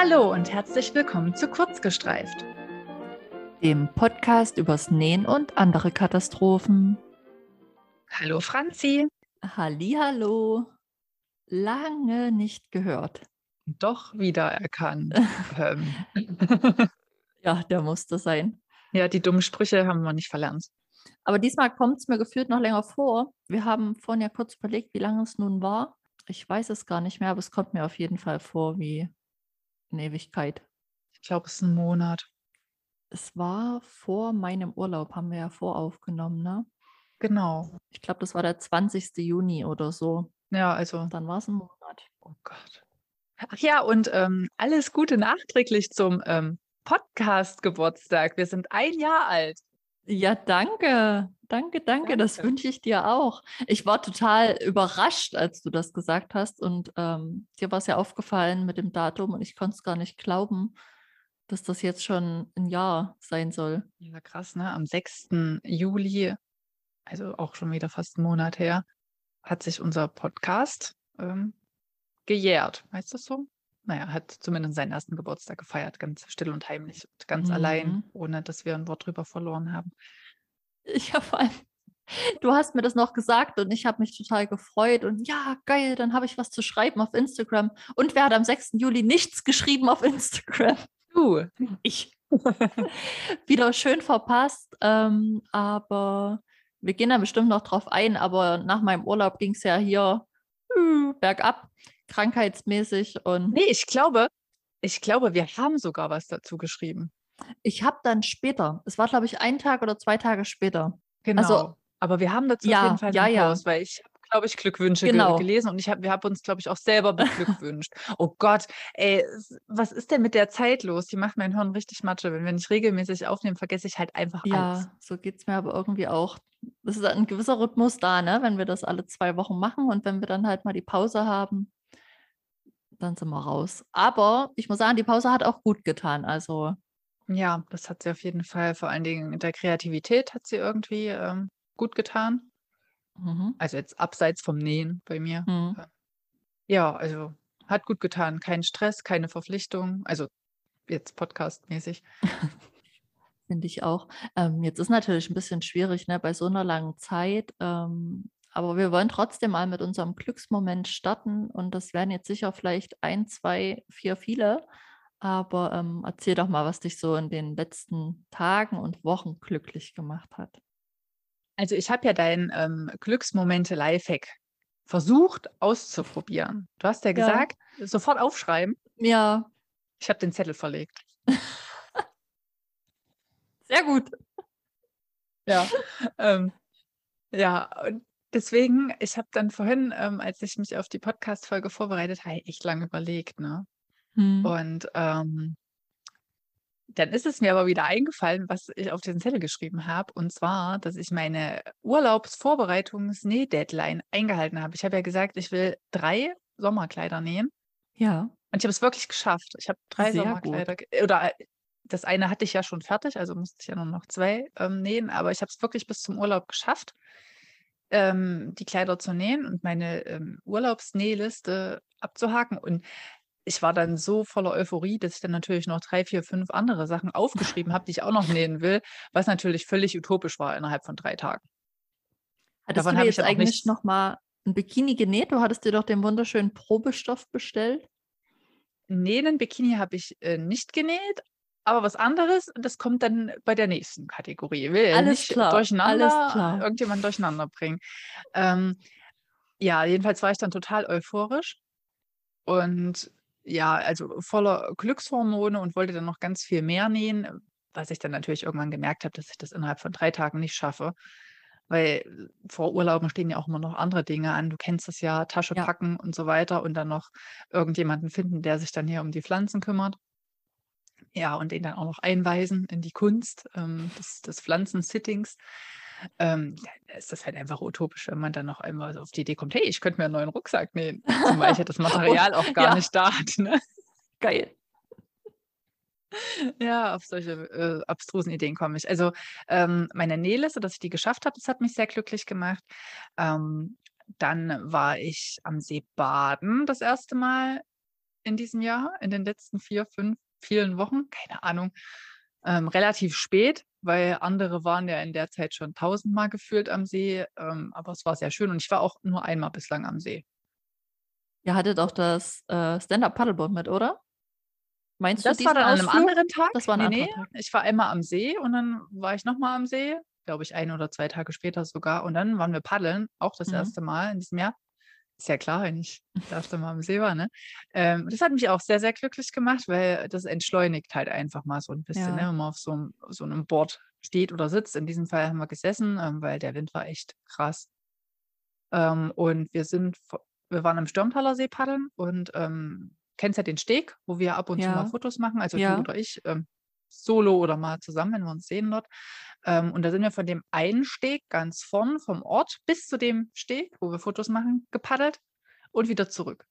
Hallo und herzlich willkommen zu Kurzgestreift, dem Podcast übers Nähen und andere Katastrophen. Hallo Franzi. Hallo. Lange nicht gehört. Doch wieder erkannt. Ähm. ja, der musste sein. Ja, die dummen Sprüche haben wir nicht verlernt. Aber diesmal kommt es mir gefühlt noch länger vor. Wir haben vorhin ja kurz überlegt, wie lange es nun war. Ich weiß es gar nicht mehr, aber es kommt mir auf jeden Fall vor wie eine Ewigkeit. Ich glaube, es ist ein Monat. Es war vor meinem Urlaub, haben wir ja voraufgenommen, ne? Genau. Ich glaube, das war der 20. Juni oder so. Ja, also. Dann war es ein Monat. Oh Gott. Ach ja, und ähm, alles Gute nachträglich zum ähm, Podcast-Geburtstag. Wir sind ein Jahr alt. Ja, danke. Danke, danke. Das wünsche ich dir auch. Ich war total überrascht, als du das gesagt hast. Und ähm, dir war es ja aufgefallen mit dem Datum und ich konnte es gar nicht glauben, dass das jetzt schon ein Jahr sein soll. Ja, krass, ne? Am 6. Juli, also auch schon wieder fast einen Monat her, hat sich unser Podcast ähm, gejährt. Heißt das so? Naja, hat zumindest seinen ersten Geburtstag gefeiert, ganz still und heimlich und ganz mhm. allein, ohne dass wir ein Wort drüber verloren haben. Ja, vor allem, du hast mir das noch gesagt und ich habe mich total gefreut und ja, geil, dann habe ich was zu schreiben auf Instagram. Und wer hat am 6. Juli nichts geschrieben auf Instagram? Du. Ich. Wieder schön verpasst, ähm, aber wir gehen da bestimmt noch drauf ein, aber nach meinem Urlaub ging es ja hier äh, bergab krankheitsmäßig und. Nee, ich glaube, ich glaube, wir haben sogar was dazu geschrieben. Ich habe dann später, es war glaube ich ein Tag oder zwei Tage später. Genau. Also, aber wir haben dazu ja, auf jeden Fall ja, ja. Post, weil ich habe, glaube ich, Glückwünsche genau. ge gelesen und ich hab, wir haben uns, glaube ich, auch selber beglückwünscht. oh Gott, ey, was ist denn mit der Zeit los? Die macht mein Hirn richtig Matsche. Wenn wir nicht regelmäßig aufnehmen, vergesse ich halt einfach ja, alles. Ja, so geht es mir aber irgendwie auch. Es ist ein gewisser Rhythmus da, ne? wenn wir das alle zwei Wochen machen und wenn wir dann halt mal die Pause haben, dann sind wir raus. Aber ich muss sagen, die Pause hat auch gut getan. Also ja, das hat sie auf jeden Fall. Vor allen Dingen mit der Kreativität hat sie irgendwie ähm, gut getan. Mhm. Also jetzt abseits vom Nähen bei mir. Mhm. Ja, also hat gut getan. Kein Stress, keine Verpflichtung. Also jetzt podcastmäßig. Finde ich auch. Ähm, jetzt ist natürlich ein bisschen schwierig, ne, bei so einer langen Zeit. Ähm, aber wir wollen trotzdem mal mit unserem Glücksmoment starten und das werden jetzt sicher vielleicht ein, zwei, vier, viele. Aber ähm, erzähl doch mal, was dich so in den letzten Tagen und Wochen glücklich gemacht hat. Also ich habe ja dein ähm, Glücksmomente Lifehack versucht auszuprobieren. Du hast ja gesagt, ja. sofort aufschreiben. Ja. Ich habe den Zettel verlegt. Sehr gut. Ja. ähm, ja, und deswegen, ich habe dann vorhin, ähm, als ich mich auf die Podcast-Folge vorbereitet habe, echt lange überlegt, ne? Mhm. Und ähm, dann ist es mir aber wieder eingefallen, was ich auf den Zettel geschrieben habe. Und zwar, dass ich meine Urlaubsvorbereitungs-Näh-Deadline eingehalten habe. Ich habe ja gesagt, ich will drei Sommerkleider nähen. Ja. Und ich habe es wirklich geschafft. Ich habe drei Sehr Sommerkleider. Oder äh, das eine hatte ich ja schon fertig, also musste ich ja nur noch zwei ähm, nähen. Aber ich habe es wirklich bis zum Urlaub geschafft, ähm, die Kleider zu nähen und meine ähm, Urlaubsnähliste abzuhaken. Und ich war dann so voller Euphorie, dass ich dann natürlich noch drei, vier, fünf andere Sachen aufgeschrieben habe, die ich auch noch nähen will, was natürlich völlig utopisch war innerhalb von drei Tagen. Hattest Davon du jetzt eigentlich noch mal ein Bikini genäht? Du hattest dir doch den wunderschönen Probestoff bestellt. Nähen Bikini habe ich äh, nicht genäht, aber was anderes, das kommt dann bei der nächsten Kategorie. Will alles nicht klar, durcheinander, alles klar. irgendjemand durcheinander bringen. Ähm, ja, jedenfalls war ich dann total euphorisch und ja, also voller Glückshormone und wollte dann noch ganz viel mehr nähen, was ich dann natürlich irgendwann gemerkt habe, dass ich das innerhalb von drei Tagen nicht schaffe. Weil vor Urlauben stehen ja auch immer noch andere Dinge an. Du kennst das ja, Tasche Ja. packen und so weiter und dann noch irgendjemanden finden, der sich dann hier um die Pflanzen kümmert. Ja, und den dann auch noch einweisen in die Kunst ähm, des, des Pflanzensittings. Ähm, ist das halt einfach utopisch, wenn man dann noch einmal so auf die Idee kommt, hey, ich könnte mir einen neuen Rucksack nähen. Zumal ich ja das Material auch gar ja. nicht da hatte. Ne? Geil. Ja, auf solche äh, abstrusen Ideen komme ich. Also ähm, meine Nähliste, dass ich die geschafft habe, das hat mich sehr glücklich gemacht. Ähm, dann war ich am See baden das erste Mal in diesem Jahr, in den letzten vier, fünf, vielen Wochen, keine Ahnung, ähm, relativ spät, weil andere waren ja in der Zeit schon tausendmal gefühlt am See. Ähm, aber es war sehr schön und ich war auch nur einmal bislang am See. Ihr hattet auch das äh, Stand-Up-Paddleboard mit, oder? Meinst das du das war dann an einem anderen Tag? Das war ein nee, nee. Tag. Ich war einmal am See und dann war ich nochmal am See, glaube ich, ein oder zwei Tage später sogar. Und dann waren wir paddeln, auch das mhm. erste Mal in diesem Jahr. Ist ja klar, wenn ich das erste Mal am See war. Ne? Ähm, das hat mich auch sehr, sehr glücklich gemacht, weil das entschleunigt halt einfach mal so ein bisschen, ne, ja. ne? wenn man auf so, so, einem Board steht oder sitzt. In diesem Fall haben wir gesessen, ähm, weil der Wind war echt krass. Ähm, und wir sind, wir waren am Stürmtaler See paddeln und ähm, kennst ja den Steg, wo wir ab und zu mal Fotos machen, also du oder ich, ähm, solo oder mal zusammen, wenn wir uns sehen dort. Ähm, und da sind wir von dem einen Steg ganz vorn vom Ort bis zu dem Steg, wo wir Fotos machen, gepaddelt und wieder zurück.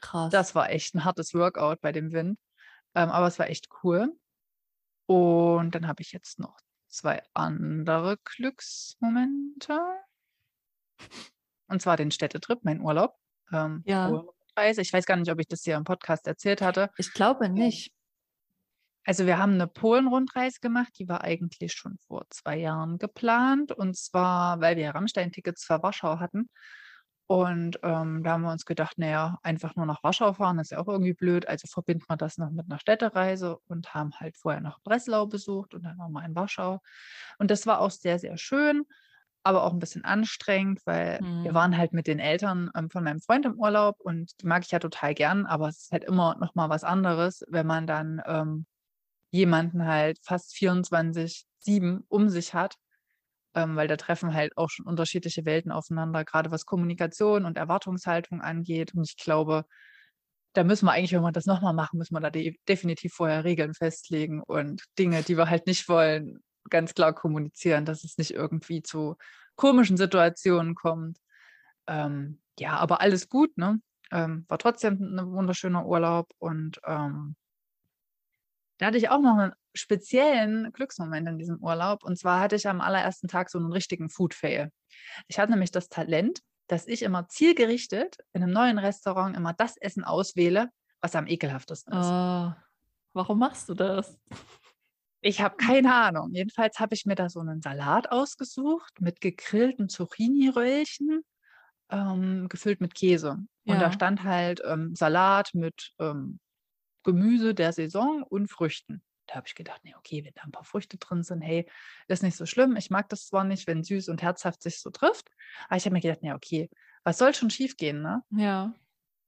Krass. Das war echt ein hartes Workout bei dem Wind, ähm, aber es war echt cool. Und dann habe ich jetzt noch zwei andere Glücksmomente. Und zwar den Städtetrip, mein Urlaub. Ähm, Ja. Ich weiß gar nicht, ob ich das hier im Podcast erzählt hatte. Ich glaube nicht. Also wir haben eine Polen-Rundreise gemacht, die war eigentlich schon vor zwei Jahren geplant. Und zwar, weil wir Rammstein-Tickets für Warschau hatten. Und ähm, da haben wir uns gedacht, naja, einfach nur nach Warschau fahren, ist ja auch irgendwie blöd. Also verbinden wir das noch mit einer Städtereise und haben halt vorher noch Breslau besucht und dann nochmal in Warschau. Und das war auch sehr, sehr schön aber auch ein bisschen anstrengend, weil mhm. wir waren halt mit den Eltern ähm, von meinem Freund im Urlaub und die mag ich ja total gern, aber es ist halt immer noch mal was anderes, wenn man dann ähm, jemanden halt fast 24-7 um sich hat, ähm, weil da treffen halt auch schon unterschiedliche Welten aufeinander, gerade was Kommunikation und Erwartungshaltung angeht. Und ich glaube, da müssen wir eigentlich, wenn wir das nochmal machen, müssen wir da de definitiv vorher Regeln festlegen und Dinge, die wir halt nicht wollen, ganz klar kommunizieren, dass es nicht irgendwie zu komischen Situationen kommt. Ähm, ja, aber alles gut, ne? Ähm, war trotzdem ein wunderschöner Urlaub und ähm, da hatte ich auch noch einen speziellen Glücksmoment in diesem Urlaub. Und zwar hatte ich am allerersten Tag so einen richtigen Food-Fail. Ich hatte nämlich das Talent, dass ich immer zielgerichtet in einem neuen Restaurant immer das Essen auswähle, was am ekelhaftesten ist. Oh, warum machst du das? Ich habe keine Ahnung. Jedenfalls habe ich mir da so einen Salat ausgesucht mit gegrillten Zucchini-Röllchen, ähm, gefüllt mit Käse. Und da stand halt ähm, Salat mit ähm, Gemüse der Saison und Früchten. Da habe ich gedacht, nee, okay, wenn da ein paar Früchte drin sind, hey, ist nicht so schlimm. Ich mag das zwar nicht, wenn süß und herzhaft sich so trifft, aber ich habe mir gedacht, nee, okay, was soll schon schief gehen, ne? Ja.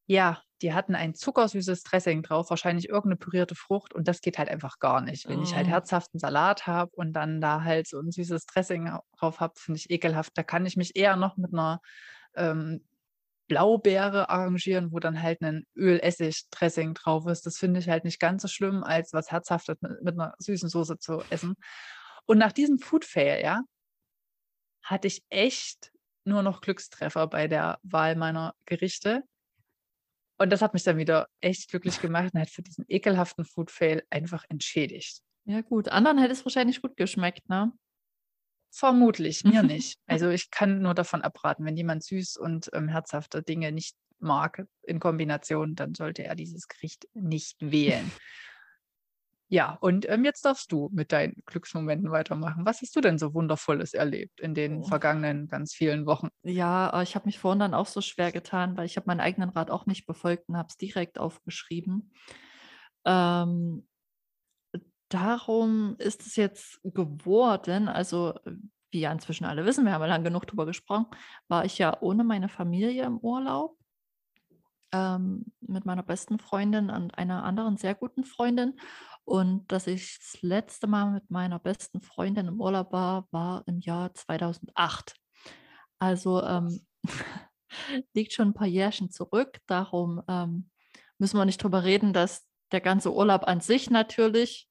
Ja, die hatten ein zuckersüßes Dressing drauf, wahrscheinlich irgendeine pürierte Frucht und das geht halt einfach gar nicht. Wenn ich halt oh. herzhaften Salat habe und dann da halt so ein süßes Dressing drauf habe, finde ich ekelhaft. Da kann ich mich eher noch mit einer ähm, Blaubeere arrangieren, wo dann halt ein Öl-Essig-Dressing drauf ist. Das finde ich halt nicht ganz so schlimm, als was Herzhaftes mit, mit einer süßen Soße zu essen. Und nach diesem Food-Fail, ja, hatte ich echt nur noch Glückstreffer bei der Wahl meiner Gerichte. Und das hat mich dann wieder echt glücklich gemacht und hat für diesen ekelhaften Food-Fail einfach entschädigt. Ja, gut. Anderen hätte es wahrscheinlich gut geschmeckt, ne? Vermutlich, mir nicht. Also ich kann nur davon abraten, wenn jemand süß und ähm, herzhafte Dinge nicht mag in Kombination, dann sollte er dieses Gericht nicht wählen. Ja, und ähm, jetzt darfst du mit deinen Glücksmomenten weitermachen. Was hast du denn so Wundervolles erlebt in den oh. vergangenen ganz vielen Wochen? Ja, ich habe mich vorhin dann auch so schwer getan, weil ich habe meinen eigenen Rat auch nicht befolgt und habe es direkt aufgeschrieben. Ähm, darum ist es jetzt geworden, also wie ja inzwischen alle wissen, wir haben ja lang genug darüber gesprochen, war ich ja ohne meine Familie im Urlaub ähm, mit meiner besten Freundin und einer anderen sehr guten Freundin. Und dass ich das letzte Mal mit meiner besten Freundin im Urlaub war, war im Jahr 2008. Also ähm, liegt schon ein paar Jährchen zurück. Darum ähm, müssen wir nicht drüber reden, dass der ganze Urlaub an sich natürlich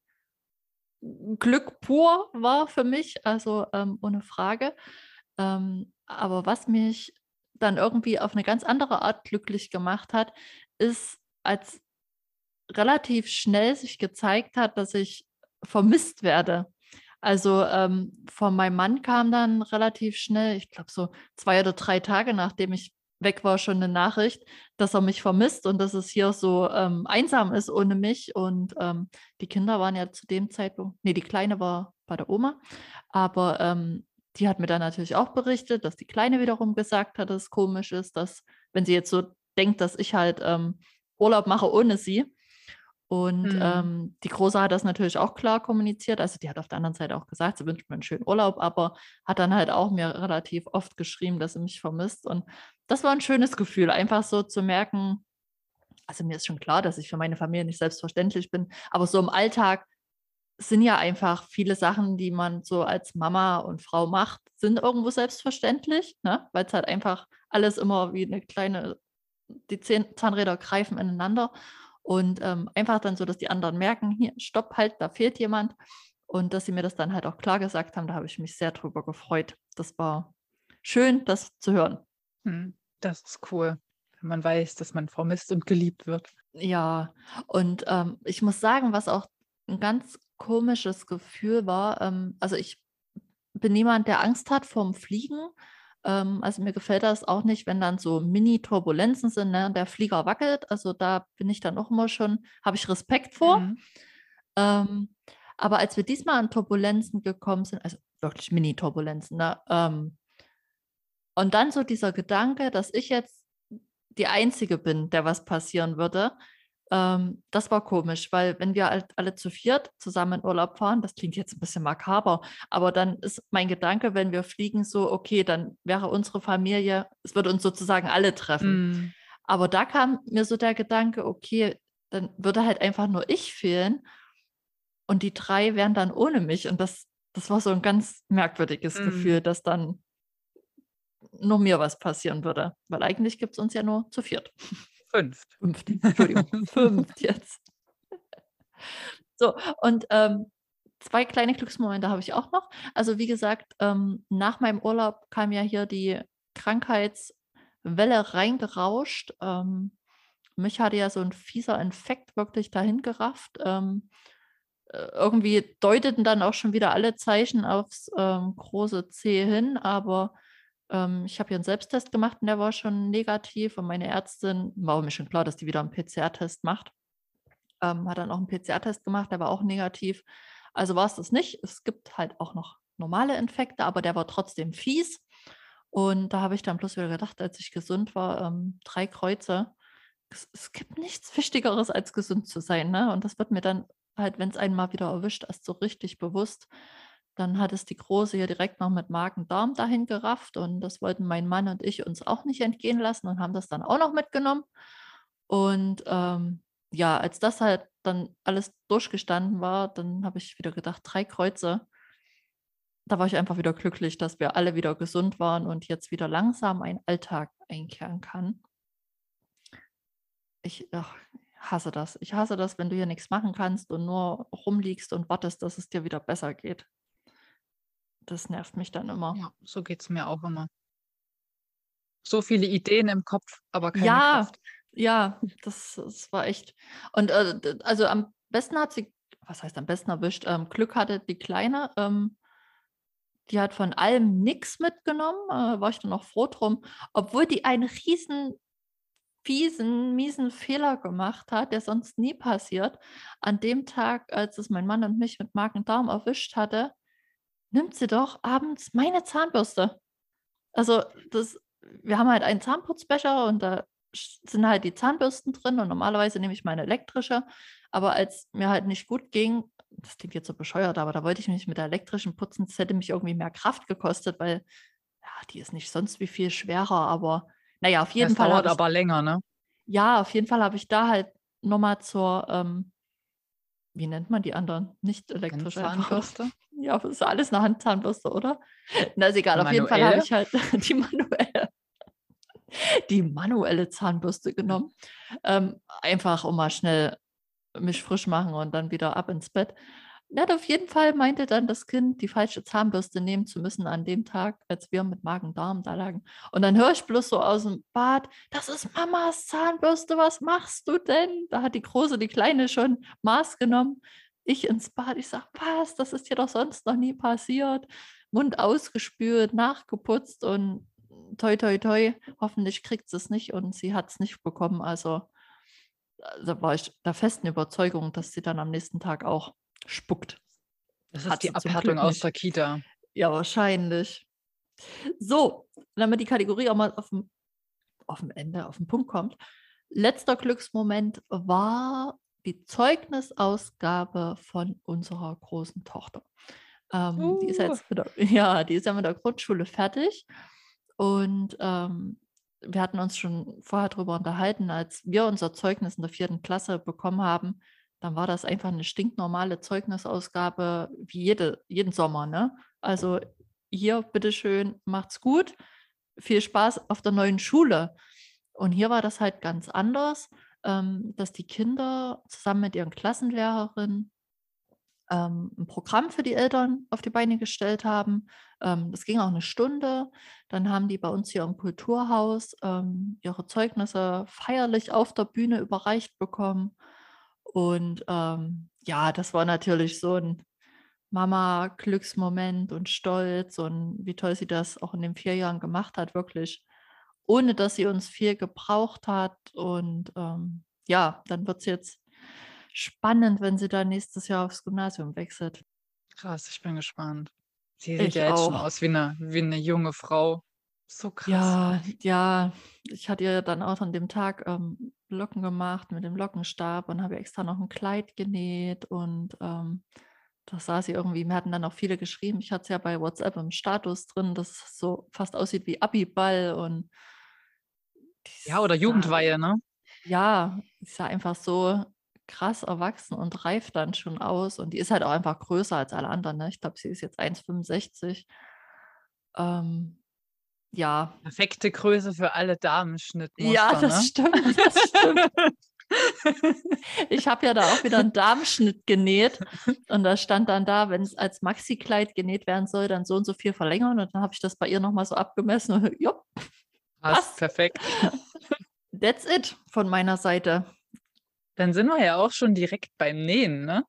Glück pur war für mich, also ähm, ohne Frage. Ähm, aber was mich dann irgendwie auf eine ganz andere Art glücklich gemacht hat, ist, als relativ schnell sich gezeigt hat, dass ich vermisst werde. Also ähm, von meinem Mann kam dann relativ schnell, ich glaube so zwei oder drei Tage, nachdem ich weg war, schon eine Nachricht, dass er mich vermisst und dass es hier so ähm, einsam ist ohne mich. Und ähm, die Kinder waren ja zu dem Zeitpunkt, nee, die Kleine war bei der Oma, aber ähm, die hat mir dann natürlich auch berichtet, dass die Kleine wiederum gesagt hat, dass es komisch ist, dass, wenn sie jetzt so denkt, dass ich halt ähm, Urlaub mache ohne sie. Und mhm. ähm, die Große hat das natürlich auch klar kommuniziert. Also die hat auf der anderen Seite auch gesagt, sie wünscht mir einen schönen Urlaub, aber hat dann halt auch mir relativ oft geschrieben, dass sie mich vermisst. Und das war ein schönes Gefühl, einfach so zu merken, also mir ist schon klar, dass ich für meine Familie nicht selbstverständlich bin, aber so im Alltag sind ja einfach viele Sachen, die man so als Mama und Frau macht, sind irgendwo selbstverständlich, ne? weil es halt einfach alles immer wie eine kleine, die Zahnräder greifen ineinander. Und ähm, einfach dann so, dass die anderen merken, hier, stopp, halt, da fehlt jemand. Und dass sie mir das dann halt auch klar gesagt haben, da habe ich mich sehr drüber gefreut. Das war schön, das zu hören. Hm, das ist cool, wenn man weiß, dass man vermisst und geliebt wird. Ja, und ähm, ich muss sagen, was auch ein ganz komisches Gefühl war, ähm, also ich bin niemand, der Angst hat vorm Fliegen. Ähm, also mir gefällt das auch nicht, wenn dann so Mini-Turbulenzen sind, ne, der Flieger wackelt. Also da bin ich dann auch immer schon, habe ich Respekt vor. Mhm. Ähm, aber als wir diesmal an Turbulenzen gekommen sind, also wirklich Mini-Turbulenzen, ne, ähm, und dann so dieser Gedanke, dass ich jetzt die Einzige bin, der was passieren würde, ähm, das war komisch, weil wenn wir halt alle zu viert zusammen in Urlaub fahren, das klingt jetzt ein bisschen makaber, aber dann ist mein Gedanke, wenn wir fliegen, so, okay, dann wäre unsere Familie, es würde uns sozusagen alle treffen. Mm. Aber da kam mir so der Gedanke, okay, dann würde halt einfach nur ich fehlen und die drei wären dann ohne mich. Und das, das war so ein ganz merkwürdiges mm. Gefühl, dass dann nur mir was passieren würde, weil eigentlich gibt es uns ja nur zu viert. Fünft. Fünft, Entschuldigung, fünft jetzt. So, und ähm, zwei kleine Glücksmomente habe ich auch noch. Also wie gesagt, ähm, nach meinem Urlaub kam ja hier die Krankheitswelle reingerauscht. Ähm, mich hatte ja so ein fieser Infekt wirklich dahin gerafft. Ähm, äh, irgendwie deuteten dann auch schon wieder alle Zeichen aufs ähm, große C hin, aber ähm, ich habe hier einen Selbsttest gemacht und der war schon negativ. Und meine Ärztin, war mir schon klar, dass die wieder einen PCR-Test macht, ähm, hat dann auch einen PCR-Test gemacht, der war auch negativ. Also war es das nicht. Es gibt halt auch noch normale Infekte, aber der war trotzdem fies. Und da habe ich dann bloß wieder gedacht, als ich gesund war, ähm, drei Kreuze. Es, es, gibt nichts Wichtigeres, als gesund zu sein. Ne? Und das wird mir dann halt, wenn es einen mal wieder erwischt, erst so richtig bewusst. Dann hat es die Große hier direkt noch mit Magen-Darm dahin gerafft und das wollten mein Mann und ich uns auch nicht entgehen lassen und haben das dann auch noch mitgenommen. Und ähm, ja, als das halt dann alles durchgestanden war, dann habe ich wieder gedacht, drei Kreuze. Da war ich einfach wieder glücklich, dass wir alle wieder gesund waren und jetzt wieder langsam ein Alltag einkehren kann. Ich ach, hasse das. Ich hasse das, wenn du hier nichts machen kannst und nur rumliegst und wartest, dass es dir wieder besser geht. Das nervt mich dann immer. Ja, so geht es mir auch immer. So viele Ideen im Kopf, aber keine ja, Kraft. Ja, das, das war echt. Und äh, also am besten hat sie, was heißt am besten erwischt, ähm, Glück hatte die Kleine. Ähm, die hat von allem nichts mitgenommen, äh, war ich dann auch froh drum, obwohl die einen riesen fiesen, miesen Fehler gemacht hat, der sonst nie passiert. An dem Tag, als es mein Mann und mich mit Magen-Darm erwischt hatte, nimmt sie doch abends meine Zahnbürste. Also das, wir haben halt einen Zahnputzbecher und da sind halt die Zahnbürsten drin und normalerweise nehme ich meine elektrische. Aber als mir halt nicht gut ging, das klingt jetzt so bescheuert, aber da wollte ich mich mit der elektrischen putzen. Das hätte mich irgendwie mehr Kraft gekostet, weil ja, die ist nicht sonst wie viel schwerer. Aber naja, auf jeden das Fall. Dauert ich, aber länger, ne? Ja, auf jeden Fall habe ich da halt nochmal zur ähm, wie nennt man die anderen? Nicht elektrische Zahnbürste? Ja, das ist alles eine Handzahnbürste, oder? Na, ist egal. Auf jeden Fall habe ich halt die manuelle, die manuelle Zahnbürste genommen. Ähm, einfach, um mal schnell mich frisch machen und dann wieder ab ins Bett. Ja, auf jeden Fall meinte dann das Kind, die falsche Zahnbürste nehmen zu müssen an dem Tag, als wir mit Magen-Darm da lagen. Und dann höre ich bloß so aus dem Bad, das ist Mamas Zahnbürste, was machst du denn? Da hat die Große, die Kleine schon Maß genommen. Ich ins Bad, ich sage, was, das ist dir doch sonst noch nie passiert. Mund ausgespült, nachgeputzt und toi, toi, toi, hoffentlich kriegt sie es nicht und sie hat es nicht bekommen. Also da war ich der festen Überzeugung, dass sie dann am nächsten Tag auch spuckt. Das ist Hat die Abhärtung aus der Kita. Ja, wahrscheinlich. So, damit die Kategorie auch mal auf dem, auf dem Ende, auf den Punkt kommt. Letzter Glücksmoment war die Zeugnisausgabe von unserer großen Tochter. Ähm, uh. Die ist jetzt uh. der, ja, die ist ja mit der Grundschule fertig. Und ähm, wir hatten uns schon vorher darüber unterhalten, als wir unser Zeugnis in der vierten Klasse bekommen haben, dann war das einfach eine stinknormale Zeugnisausgabe wie jede, jeden Sommer. Ne? Also hier, bitteschön, macht's gut, viel Spaß auf der neuen Schule. Und hier war das halt ganz anders, ähm, dass die Kinder zusammen mit ihren Klassenlehrerinnen ähm, ein Programm für die Eltern auf die Beine gestellt haben. Ähm, das ging auch eine Stunde. Dann haben die bei uns hier im Kulturhaus ähm, ihre Zeugnisse feierlich auf der Bühne überreicht bekommen. Und ähm, ja, das war natürlich so ein Mama-Glücksmoment und Stolz und wie toll sie das auch in den vier Jahren gemacht hat, wirklich, ohne dass sie uns viel gebraucht hat. Und ähm, ja, dann wird es jetzt spannend, wenn sie da nächstes Jahr aufs Gymnasium wechselt. Krass, ich bin gespannt. Sie sieht ich ja jetzt schon aus wie eine, wie eine junge Frau. So krass. Ja, ja, ich hatte ihr dann auch an dem Tag ähm, Locken gemacht mit dem Lockenstab und habe extra noch ein Kleid genäht und ähm, das sah sie irgendwie, mir hatten dann auch viele geschrieben, ich hatte es ja bei WhatsApp im Status drin, dass es so fast aussieht wie Abiball und ja, oder Jugendweihe, ne? Ja, sie sah einfach so krass erwachsen und reif dann schon aus und die ist halt auch einfach größer als alle anderen, ne? Ich glaube, sie ist jetzt 1,65. Ähm, ja. Perfekte Größe für alle Damenschnittmuster. Ja, das ne? stimmt. Das stimmt. ich habe ja da auch wieder einen Darmschnitt genäht und da stand dann da, wenn es als Maxi-Kleid genäht werden soll, dann so und so viel verlängern und dann habe ich das bei ihr nochmal so abgemessen und ja, passt. Perfekt. That's it von meiner Seite. Dann sind wir ja auch schon direkt beim Nähen, ne?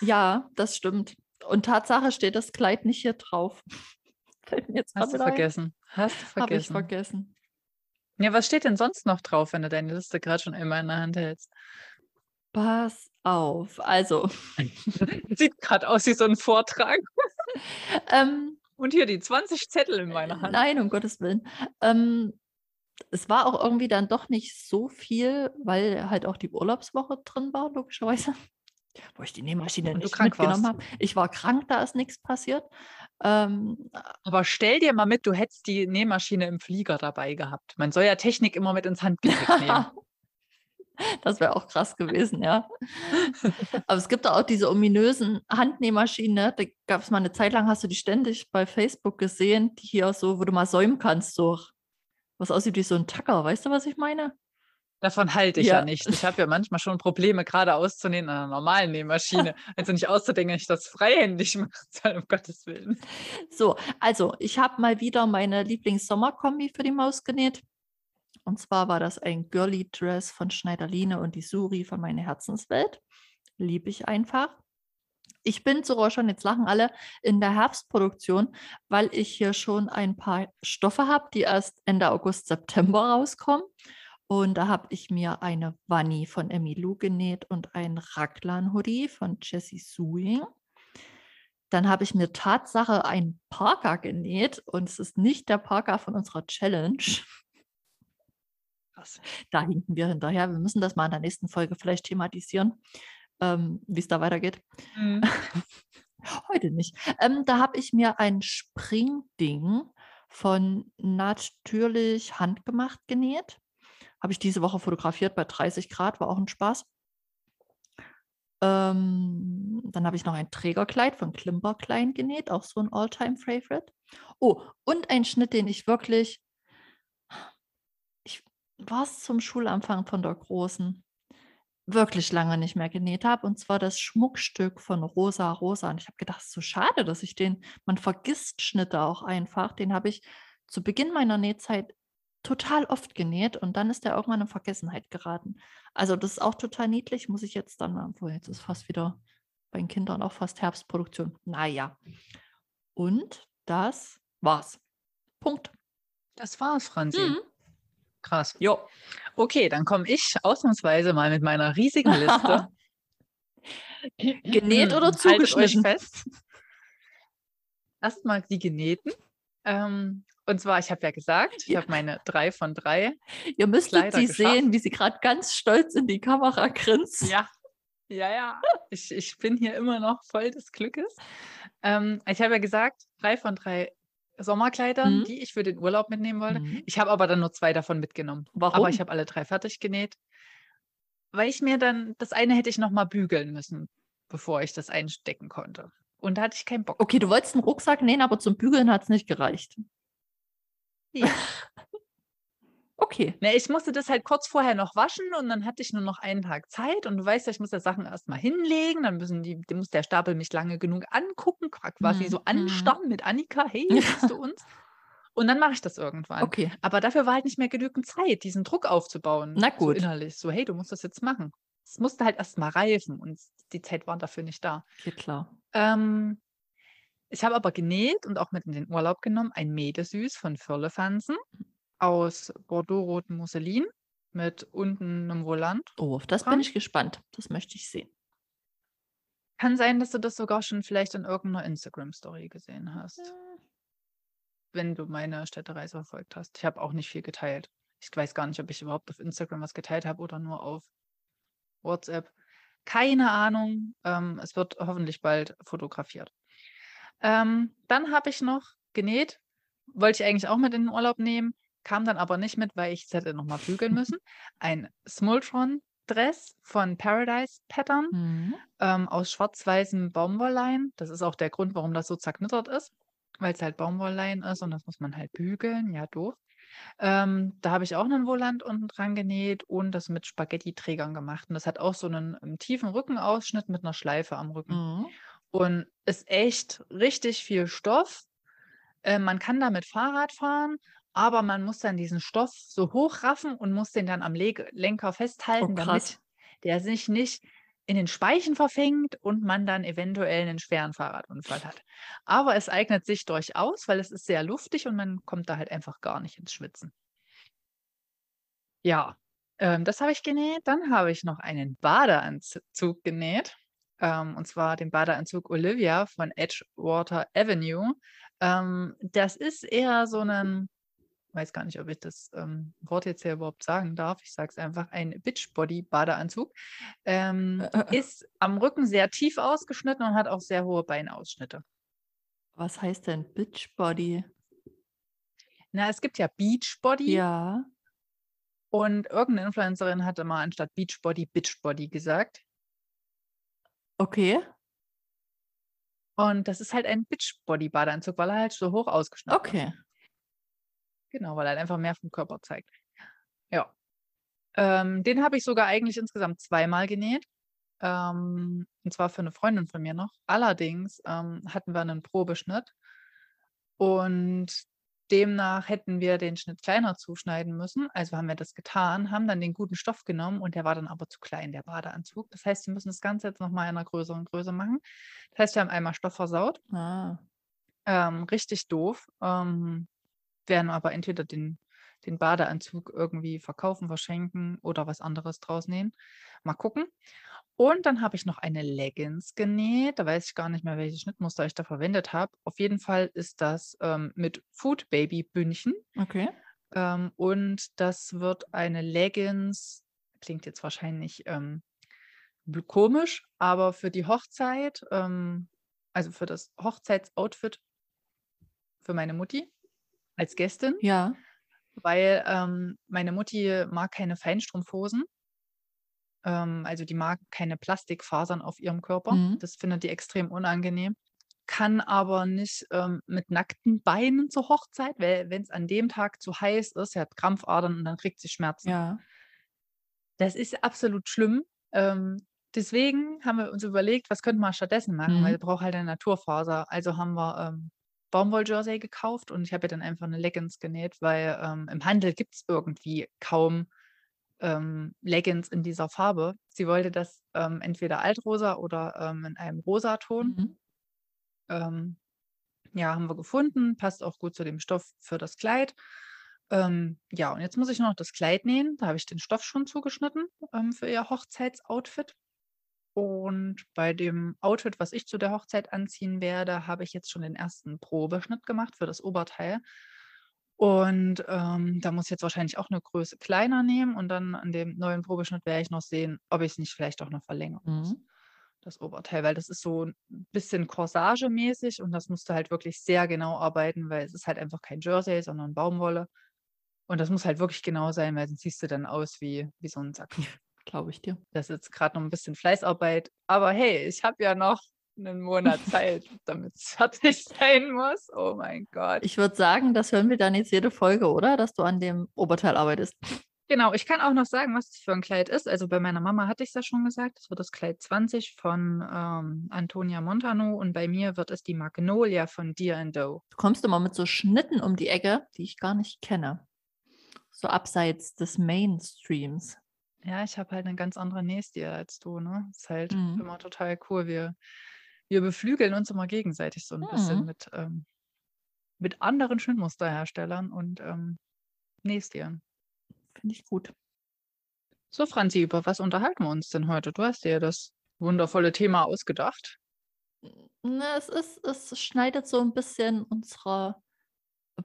Ja, das stimmt. Und Tatsache steht das Kleid nicht hier drauf. Hast du vergessen. Hast du vergessen. Habe ich vergessen. Ja, was steht denn sonst noch drauf, wenn du deine Liste gerade schon immer in der Hand hältst? Pass auf. Also. Sieht gerade aus wie so ein Vortrag. ähm, Und hier die 20 Zettel in meiner Hand. Nein, um Gottes Willen. Ähm, es war auch irgendwie dann doch nicht so viel, weil halt auch die Urlaubswoche drin war, logischerweise wo ich die Nähmaschine Und nicht mitgenommen habe. Ich war krank, da ist nichts passiert. Ähm, Aber stell dir mal mit, du hättest die Nähmaschine im Flieger dabei gehabt. Man soll ja Technik immer mit ins Handgepäck nehmen. das wäre auch krass gewesen, ja. Aber es gibt auch diese ominösen Handnähmaschinen. Ne? Da gab es mal eine Zeit lang, hast du die ständig bei Facebook gesehen, die hier so, wo du mal säumen kannst, so was aussieht wie so ein Tacker. Weißt du, was ich meine? Davon halte ich ja, ja nicht. Ich habe ja manchmal schon Probleme, gerade auszunehmen an einer normalen Nähmaschine. Also nicht auszudenken, ich das freihändig machen soll, um Gottes Willen. So, also ich habe mal wieder meine Lieblings-Sommerkombi für die Maus genäht. Und zwar war das ein Girly Dress von Schneiderline und die Suri von Meine Herzenswelt. Liebe ich einfach. Ich bin sogar schon, jetzt lachen alle, in der Herbstproduktion, weil ich hier schon ein paar Stoffe habe, die erst Ende August, September rauskommen. Und da habe ich mir eine Wanni von Emilou genäht und ein Raglan-Hoodie von Jessie Suing. Dann habe ich mir Tatsache ein Parker genäht und es ist nicht der Parker von unserer Challenge. Da hinken wir hinterher. Wir müssen das mal in der nächsten Folge vielleicht thematisieren, ähm, wie es da weitergeht. Mhm. Heute nicht. Ähm, da habe ich mir ein Springding von natürlich handgemacht genäht. Habe ich diese Woche fotografiert bei 30 Grad, war auch ein Spaß. Ähm, dann habe ich noch ein Trägerkleid von Klimper Klein genäht, auch so ein All-Time-Favorite. Oh, und ein Schnitt, den ich wirklich, ich war es zum Schulanfang von der Großen, wirklich lange nicht mehr genäht habe. Und zwar das Schmuckstück von Rosa Rosa. Und ich habe gedacht, so schade, dass ich den, man vergisst Schnitte auch einfach. Den habe ich zu Beginn meiner Nähzeit total oft genäht und dann ist der irgendwann in Vergessenheit geraten. Also das ist auch total niedlich, muss ich jetzt dann mal, obwohl jetzt ist fast wieder bei den Kindern auch fast Herbstproduktion. Naja. Und das war's. Punkt. Das war's, Franzi. Mhm. Krass. Jo. Okay, dann komme ich ausnahmsweise mal mit meiner riesigen Liste. Genäht oder Haltet euch zugeschnitten? fest. Erstmal die genähten. Ähm, und zwar, ich habe ja gesagt, ich Ja. habe meine drei von drei. Ihr müsstet Kleider sie geschafft. sehen, wie sie gerade ganz stolz in die Kamera grinst. Ja, ja, ja. Ich, ich bin hier immer noch voll des Glückes. Ähm, ich habe ja gesagt, drei von drei Sommerkleidern, Mhm. die ich für den Urlaub mitnehmen wollte. Mhm. Ich habe aber dann nur zwei davon mitgenommen. Warum? Aber ich habe alle drei fertig genäht, weil ich mir dann, das eine hätte ich noch mal bügeln müssen, bevor ich das einstecken konnte. Und da hatte ich keinen Bock. Okay, du wolltest einen Rucksack nähen, aber zum Bügeln hat es nicht gereicht. Ja. Okay. Ne, ich musste das halt kurz vorher noch waschen und dann hatte ich nur noch einen Tag Zeit und du weißt ja, ich muss ja Sachen erstmal hinlegen, dann müssen die, muss der Stapel mich lange genug angucken, qua- quasi Mhm, so anstarren mit Annika, hey, siehst du uns? Und dann mache ich das irgendwann. Okay. Aber dafür war halt nicht mehr genügend Zeit, diesen Druck aufzubauen. Na So gut. innerlich. So, hey, du musst das jetzt machen. Es musste halt erstmal reifen und die Zeit war dafür nicht da. Okay, klar. Ähm, ich habe aber genäht und auch mit in den Urlaub genommen ein Mädesüß von Firlefanzen aus Bordeaux-rotem Musselin mit unten einem Volant. Oh, auf das dran. bin ich gespannt. Das möchte ich sehen. Kann sein, dass du das sogar schon vielleicht in irgendeiner Instagram-Story gesehen hast, wenn du meine Städtereise verfolgt hast. Ich habe auch nicht viel geteilt. Ich weiß gar nicht, ob ich überhaupt auf Instagram was geteilt habe oder nur auf WhatsApp. Keine Ahnung. Ähm, es wird hoffentlich bald fotografiert. Ähm, dann habe ich noch genäht. Wollte ich eigentlich auch mit in den Urlaub nehmen, kam dann aber nicht mit, weil ich es hätte nochmal bügeln müssen. Ein Smultron-Dress von Paradise Pattern Mhm. ähm, aus schwarz-weißem Baumwolllein. Das ist auch der Grund, warum das so zerknittert ist, weil es halt Baumwolllein ist und das muss man halt bügeln. Ja, doof. Ähm, da habe ich auch einen Volant unten dran genäht und das mit Spaghetti-Trägern gemacht. Und das hat auch so einen ähm, tiefen Rückenausschnitt mit einer Schleife am Rücken. Mhm. Und ist echt richtig viel Stoff. Äh, man kann damit Fahrrad fahren, aber man muss dann diesen Stoff so hochraffen und muss den dann am Leg Lenker festhalten, Oh, damit der sich nicht in den Speichen verfängt und man dann eventuell einen schweren Fahrradunfall hat. Aber es eignet sich durchaus, weil es ist sehr luftig und man kommt da halt einfach gar nicht ins Schwitzen. Ja, ähm, das habe ich genäht. Dann habe ich noch einen Badeanzug genäht. Ähm, und zwar den Badeanzug Olivia von Edgewater Avenue. Ähm, das ist eher so ein, weiß gar nicht, ob ich das ähm, Wort jetzt hier überhaupt sagen darf. Ich sage es einfach, ein Bitchbody-Badeanzug. Ähm, ist am Rücken sehr tief ausgeschnitten und hat auch sehr hohe Beinausschnitte. Was heißt denn Bitchbody? Na, es gibt ja Beachbody Ja. und irgendeine Influencerin hatte mal anstatt Beachbody Bitchbody gesagt. Okay. Und das ist halt ein Bitchbody-Badeanzug, weil er halt so hoch ausgeschnitten ist. Okay. Genau, weil er halt einfach mehr vom Körper zeigt. Ja. Ähm, den habe ich sogar eigentlich insgesamt zweimal genäht. Ähm, und zwar für eine Freundin von mir noch. Allerdings ähm, hatten wir einen Probeschnitt und demnach hätten wir den Schnitt kleiner zuschneiden müssen. Also haben wir das getan, haben dann den guten Stoff genommen und der war dann aber zu klein, der Badeanzug. Das heißt, wir müssen das Ganze jetzt nochmal in einer größeren Größe machen. Das heißt, wir haben einmal Stoff versaut. Ah. Ähm, richtig doof. Ähm, werden aber entweder den, den Badeanzug irgendwie verkaufen, verschenken oder was anderes draus nähen. Mal gucken. Und dann habe ich noch eine Leggings genäht. Da weiß ich gar nicht mehr, welches Schnittmuster ich da verwendet habe. Auf jeden Fall ist das ähm, mit Food Baby Bündchen. Okay. Ähm, und das wird eine Leggings, klingt jetzt wahrscheinlich ähm, komisch, aber für die Hochzeit, ähm, also für das Hochzeitsoutfit für meine Mutti als Gästin, Ja. weil ähm, meine Mutti mag keine Feinstrumpfhosen. Ähm, also die mag keine Plastikfasern auf ihrem Körper. Mhm. Das findet die extrem unangenehm. Kann aber nicht ähm, mit nackten Beinen zur Hochzeit, weil wenn es an dem Tag zu heiß ist, sie hat Krampfadern und dann kriegt sie Schmerzen. Ja. Das ist absolut schlimm. Ähm, deswegen haben wir uns überlegt, was könnte man stattdessen machen, weil Mhm. sie braucht halt eine Naturfaser. Also haben wir ähm, Baumwolljersey gekauft und ich habe ihr dann einfach eine Leggings genäht, weil ähm, im Handel gibt es irgendwie kaum ähm, Leggings in dieser Farbe. Sie wollte das ähm, entweder altrosa oder ähm, in einem Rosaton. Mhm. Ähm, ja, haben wir gefunden, passt auch gut zu dem Stoff für das Kleid. Ähm, ja, und jetzt muss ich noch das Kleid nähen. Da habe ich den Stoff schon zugeschnitten, ähm, für ihr Hochzeitsoutfit. Und bei dem Outfit, was ich zu der Hochzeit anziehen werde, habe ich jetzt schon den ersten Probeschnitt gemacht für das Oberteil. Und, ähm, da muss ich jetzt wahrscheinlich auch eine Größe kleiner nehmen und dann an dem neuen Probeschnitt werde ich noch sehen, ob ich es nicht vielleicht auch noch verlängern muss, Mhm. das Oberteil, weil das ist so ein bisschen corsagemäßig und das musst du halt wirklich sehr genau arbeiten, weil es ist halt einfach kein Jersey, sondern Baumwolle. Und das muss halt wirklich genau sein, weil sonst siehst du dann aus wie wie so 'n Sack. Glaube ich dir. Das ist jetzt grad noch 'n bisschen Fleißarbeit, aber hey, ich habe ja noch 'nen Monat Zeit, damit's fertig sein muss. Oh mein Gott. Ich würde sagen, das hören wir dann jetzt jede Folge, oder? Dass du an dem Oberteil arbeitest. Genau, ich kann auch noch sagen, was das für 'n Kleid ist. Also, bei meiner Mama hatte ich's ja schon gesagt, das wird das Kleid 20 von, ähm, Antonia Montano und bei mir wird es die Magnolia von Deer & Doe. Du kommst immer mit so Schnitten um die Ecke, die ich gar nicht kenne. So abseits des Mainstreams. Ja, ich habe halt 'nen ganz anderen Nähstil als du, ne? Ist halt Mhm. immer total cool. Wir wir beflügeln uns immer gegenseitig so 'n bisschen Mhm. mit, ähm mit anderen Schnittmusterherstellern und, ähm, Nähstilen. Finde ich gut. So, Franzi, über was unterhalten wir uns denn heute? Du hast dir ja das wundervolle Thema ausgedacht. Hm, ne, es ist es schneidet so 'n bisschen unsere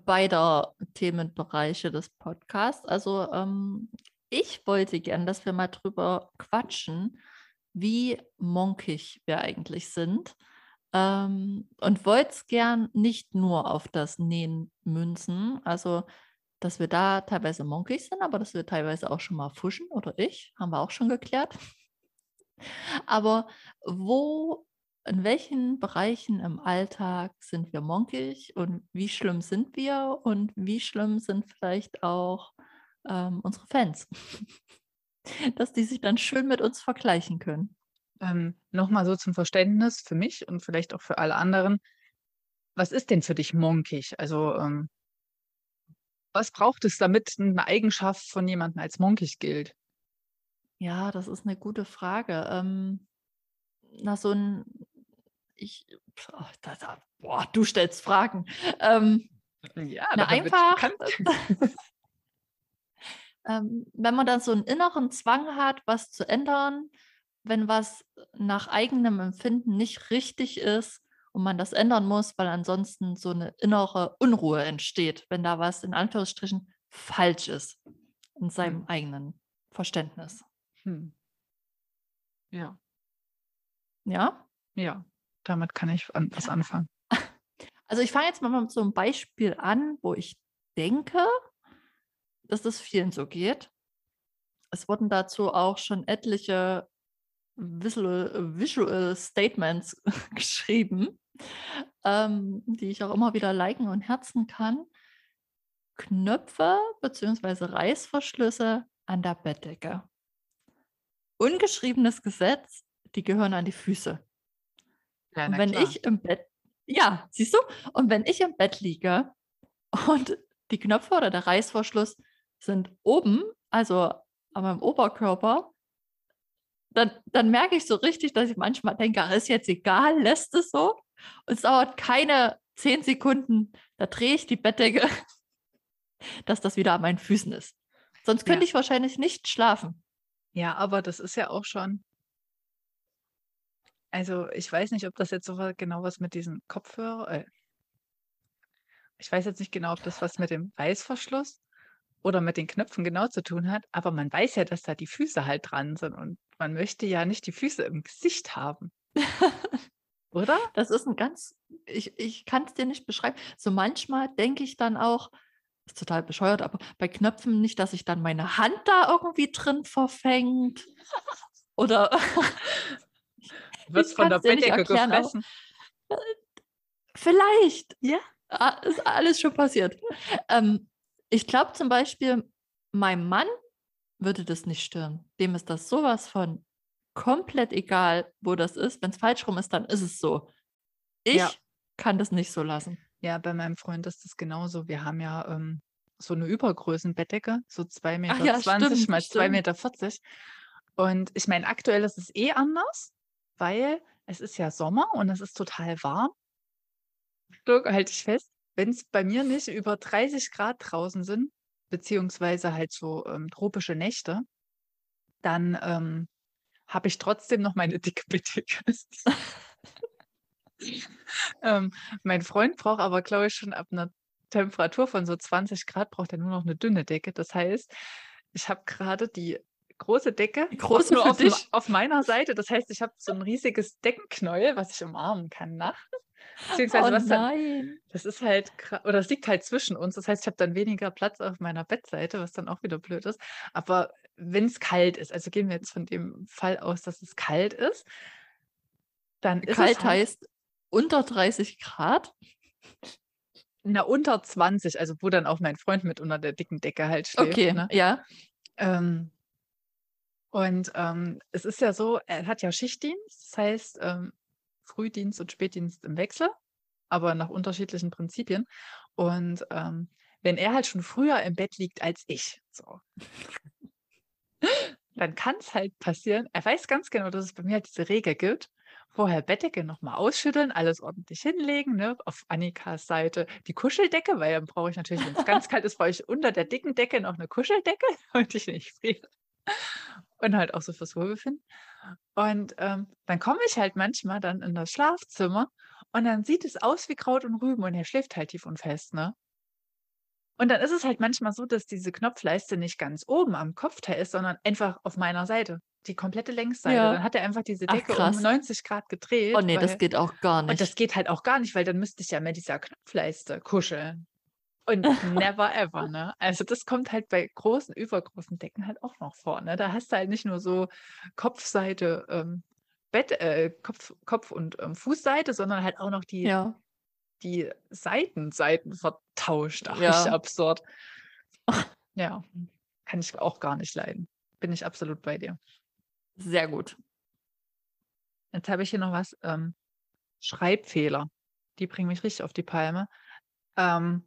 beider Themenbereiche des Podcasts. Also, ähm, ich wollte gern, dass wir mal drüber quatschen, wie monkig wir eigentlich sind, ähm, und wollte es gern nicht nur auf das Nähen münzen, also, dass wir da teilweise monkig sind, aber dass wir teilweise auch schon mal fuschen oder ich, haben wir auch schon geklärt. Aber wo in welchen Bereichen im Alltag sind wir monkig und wie schlimm sind wir und wie schlimm sind vielleicht auch, ähm, unsere Fans? Dass die sich dann schön mit uns vergleichen können. Ähm, noch mal so zum Verständnis für mich und vielleicht auch für alle anderen. Was ist denn für dich monkig? Also, ähm was braucht es, damit 'ne Eigenschaft von jemandem als monkig gilt? Ja, das ist 'ne gute Frage. Ähm, na, so 'n ich oh, da da boah, du stellst Fragen. Ähm, Ja, na, einfach. ähm, wenn man da so 'n inneren Zwang hat, was zu ändern, wenn was nach eigenem Empfinden nicht richtig ist und man das ändern muss, weil ansonsten so 'ne innere Unruhe entsteht, wenn da was in Anführungsstrichen falsch ist in seinem Mhm. eigenen Verständnis. Mhm. Ja. Ja? Ja, damit kann ich an was anfangen. Also, ich fange jetzt mal mit so 'nem Beispiel an, wo ich denke, dass das vielen so geht. Es wurden dazu auch schon etliche Visual Visual Statements geschrieben, ähm, die ich auch immer wieder liken und herzen kann. Knöpfe beziehungsweise Reißverschlüsse an der Bettdecke. Ungeschriebenes Gesetz, die gehören an die Füße. Ja, Und wenn klar. ich im Bett ja, siehst du? Und wenn ich im Bett liege und die Knöpfe oder der Reißverschluss sind oben, also an meinem Oberkörper dann dann merke ich so richtig, dass ich manchmal denke: „Ah, ist jetzt egal, lässt es so.“ Und es dauert keine 10 Sekunden, da drehe ich die Bettdecke, dass das wieder an meinen Füßen ist. Sonst könnte Ja. ich wahrscheinlich nicht schlafen. Ja, aber das ist ja auch schon Also, ich weiß nicht, ob das jetzt so genau was mit diesen Kopfhörer äh ich weiß jetzt nicht genau, ob das was mit dem Reißverschluss oder mit den Knöpfen genau zu tun hat, aber man weiß ja, dass da die Füße halt dran sind und man möchte ja nicht die Füße im Gesicht haben. Oder? Das ist 'n ganz ich ich kann's dir nicht beschreiben. So manchmal denke ich dann auch ist total bescheuert, aber bei Knöpfen nicht, dass sich dann meine Hand da irgendwie drin verfängt oder Wird's ich von der Bettdecke gefressen? äh, vielleicht. Ja. Ah, ist alles schon passiert. Ähm, ich glaube zum Beispiel, meinem Mann würde das nicht stören. Dem ist das so was von komplett egal, wo das ist. Wenn's falsch rum ist, dann ist es so. Ich Ja. kann das nicht so lassen. Ja, bei meinem Freund ist das genauso. Wir haben ja, ähm, so 'ne Übergrößen-Bettdecke, so zwei Ach Meter ja, zwanzig stimmt, mal zwei stimmt. Meter vierzig. Und ich meine, aktuell ist es eh anders, weil es ist ja Sommer und es ist total warm. Halte ich fest, wenn's bei mir nicht über 30 C draußen sind, beziehungsweise halt so ähm, tropische Nächte, dann ähm, habe ich trotzdem noch meine dicke Bettdecke. ähm, mein Freund braucht aber, glaube ich, schon ab einer Temperatur von so 20 Grad braucht er nur noch eine dünne Decke. Das heißt, ich habe gerade die große Decke, Die große nur auf, auf meiner Seite. Das heißt, ich habe so ein riesiges Deckenknäuel, was ich umarmen kann nachts. Beziehungsweise Oh was dann, nein. das ist halt, oder es liegt halt zwischen uns. Das heißt, ich habe dann weniger Platz auf meiner Bettseite, was dann auch wieder blöd ist. Aber wenn es kalt ist, also gehen wir jetzt von dem Fall aus, dass es kalt ist, dann ist Kalt es halt, heißt unter 30 Grad. na, unter 20, also wo dann auch mein Freund mit unter der dicken Decke halt schläft. Okay, Ne? ja. Ähm, und ähm, es ist ja so, er hat ja Schichtdienst, das heißt ähm, Frühdienst und Spätdienst im Wechsel, aber nach unterschiedlichen Prinzipien. Und ähm, wenn er halt schon früher im Bett liegt als ich, so, dann kann es halt passieren, er weiß ganz genau, dass es bei mir halt diese Regel gibt, vorher Bettdecke nochmal ausschütteln, alles ordentlich hinlegen, ne? auf Annikas Seite die Kuscheldecke, weil dann brauche ich natürlich, wenn es ganz kalt ist, brauche ich unter der dicken Decke noch eine Kuscheldecke, damit ich nicht friere. Und halt auch so fürs Wohlbefinden. Und ähm, dann komme ich halt manchmal dann in das Schlafzimmer und dann sieht es aus wie Kraut und Rüben und er schläft halt tief und fest, ne? Und dann ist es halt manchmal so, dass diese Knopfleiste nicht ganz oben am Kopfteil ist, sondern einfach auf meiner Seite, die komplette Längsseite. Ja. Dann hat er einfach diese Ach, Decke krass. um 90 Grad gedreht. Oh nee, das weil- geht auch gar nicht. und das geht halt auch gar nicht, weil dann müsste ich ja mit dieser Knopfleiste kuscheln. Und never ever, ne? Also das kommt halt bei großen, übergroßen Decken halt auch noch vor, ne? Da hast du halt nicht nur so Kopfseite, ähm, Bett, äh, Kopf, Kopf und ähm, Fußseite, sondern halt auch noch die, ja. die Seitenseiten vertauscht. Ach, Ja. absurd. Ja, kann ich auch gar nicht leiden. Bin ich absolut bei dir. Sehr gut. Jetzt habe ich hier noch was. Ähm, Schreibfehler. Die bringen mich richtig auf die Palme. Ähm,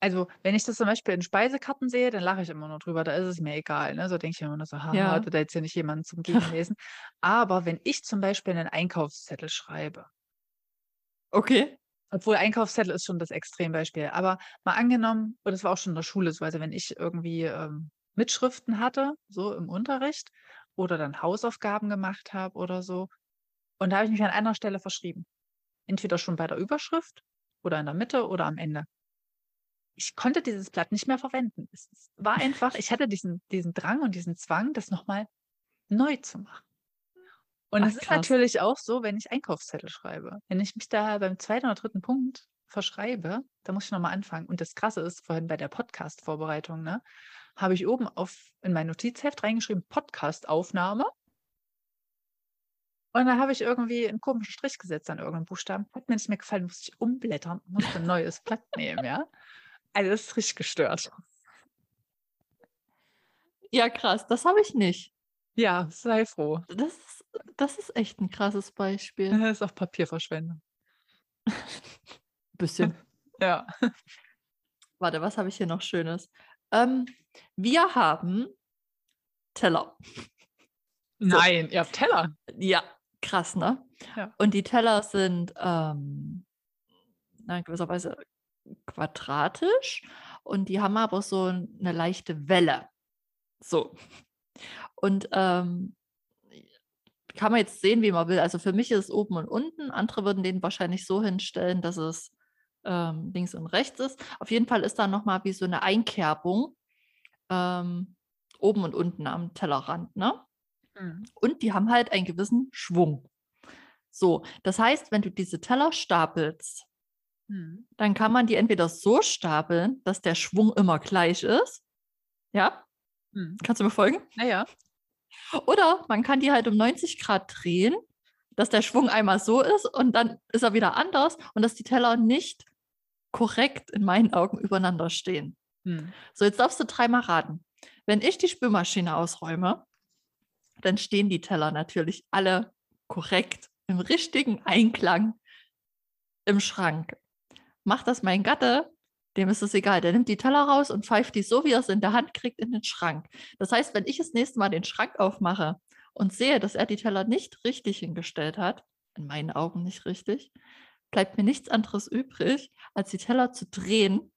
also, wenn ich das zum Beispiel in Speisekarten sehe, dann lache ich immer nur drüber. Da ist es mir egal. Ne? So denke ich mir immer nur so, haha, Ja. hatte da jetzt ja nicht jemanden zum Gegenlesen. Aber wenn ich zum Beispiel einen Einkaufszettel schreibe, Okay. obwohl Einkaufszettel ist schon das Extrembeispiel, aber mal angenommen, und das war auch schon in der Schule so, also wenn ich irgendwie ähm, Mitschriften hatte, so im Unterricht, oder dann Hausaufgaben gemacht habe oder so, und da habe ich mich an einer Stelle verschrieben. Entweder schon bei der Überschrift oder in der Mitte oder am Ende. Ich konnte dieses Blatt nicht mehr verwenden. Es war einfach, ich hatte diesen, diesen Drang und diesen Zwang, das nochmal neu zu machen. Und es ist natürlich auch so, wenn ich Einkaufszettel schreibe. Wenn ich mich da beim zweiten oder dritten Punkt verschreibe, da muss ich nochmal anfangen. Und das Krasse ist, vorhin bei der Podcast-Vorbereitung, ne, habe ich oben auf, in mein Notizheft reingeschrieben, Podcast-Aufnahme. Und dann habe ich irgendwie einen komischen Strich gesetzt an irgendeinem Buchstaben. Hat mir nicht mehr gefallen, musste ich umblättern, musste ein neues Blatt nehmen, ja. Also das ist richtig gestört. Ja, krass. Das habe ich nicht. Ja, sei froh. Das ist, das ist echt ein krasses Beispiel. Das ist auch Papierverschwendung. Bisschen. Ja. Warte, was habe ich hier noch Schönes? Ähm, wir haben Teller. Nein, ihr habt Teller. Ja, krass, ne? Ja. Und die Teller sind ähm, na, in gewisser Weise quadratisch und die haben aber so eine leichte Welle. So. Und ähm, kann man jetzt sehen, wie man will. Also für mich ist es oben und unten. Andere würden den wahrscheinlich so hinstellen, dass es ähm, links und rechts ist. Auf jeden Fall ist da nochmal wie so eine Einkerbung ähm, oben und unten am Tellerrand. Ne? Hm. und die haben halt einen gewissen Schwung. So, das heißt, wenn du diese Teller stapelst, Hm. dann kann man die entweder so stapeln, dass der Schwung immer gleich ist. Ja, Hm. kannst du mir folgen? Naja. Oder man kann die halt um 90 Grad drehen, dass der Schwung einmal so ist und dann ist er wieder anders und dass die Teller nicht korrekt in meinen Augen übereinander stehen. Hm. So, jetzt darfst du dreimal raten. Wenn ich die Spülmaschine ausräume, dann stehen die Teller natürlich alle korrekt im richtigen Einklang im Schrank. Macht das mein Gatte, dem ist es egal. Der nimmt die Teller raus und pfeift die so, wie er es in der Hand kriegt, in den Schrank. Das heißt, wenn ich das nächste Mal den Schrank aufmache und sehe, dass er die Teller nicht richtig hingestellt hat, in meinen Augen nicht richtig, bleibt mir nichts anderes übrig, als die Teller zu drehen,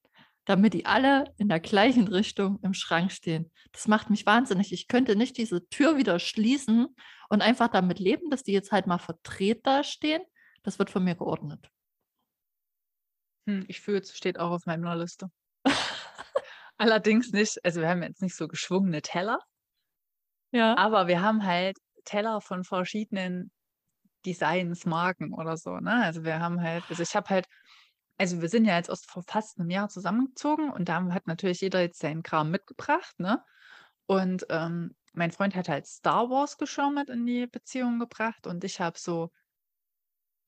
damit die alle in der gleichen Richtung im Schrank stehen. Das macht mich wahnsinnig. Ich könnte nicht diese Tür wieder schließen und einfach damit leben, dass die jetzt halt mal verdreht da stehen. Das wird von mir geordnet. Hm, ich fühle, es steht auch auf meiner Liste. Allerdings nicht, also wir haben jetzt nicht so geschwungene Teller, Ja. aber wir haben halt Teller von verschiedenen Designs, Marken oder so, ne? Also wir haben halt, also ich habe halt, also wir sind ja jetzt erst vor fast einem Jahr zusammengezogen und da hat natürlich jeder jetzt seinen Kram mitgebracht, ne? Und ähm, mein Freund hat halt Star Wars Geschirr mit in die Beziehung gebracht und ich habe so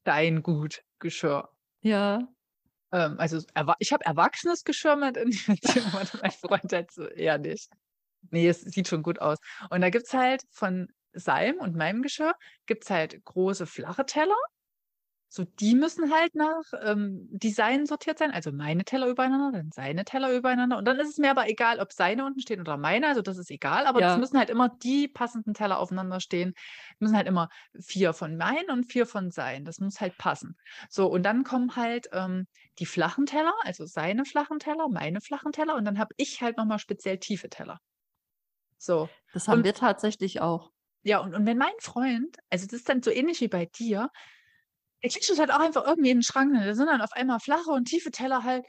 Steingut-Geschirr. Ja. Ähm, also ich habe erwachsenes Geschirr mit in die Beziehung und mein Freund halt so eher nicht. Ne, es sieht schon gut aus. Und da gibt's halt von seinem und meinem Geschirr gibt's halt große flache Teller. So, die müssen halt nach ähm, Design sortiert sein. Also meine Teller übereinander, dann seine Teller übereinander. Und dann ist es mir aber egal, ob seine unten stehen oder meine. Also das ist egal. Aber es Ja. müssen halt immer die passenden Teller aufeinander stehen. Müssen halt immer vier von meinen und vier von seinen. Das muss halt passen. So, und dann kommen halt ähm, die flachen Teller, also seine flachen Teller, meine flachen Teller. Und dann habe ich halt nochmal speziell tiefe Teller. So. Das haben Und wir tatsächlich auch. ja, und, und wenn mein Freund, also das ist dann so ähnlich wie bei dir, der kriegt das halt auch einfach irgendwie in den Schrank. Ne? Da sind dann auf einmal flache und tiefe Teller halt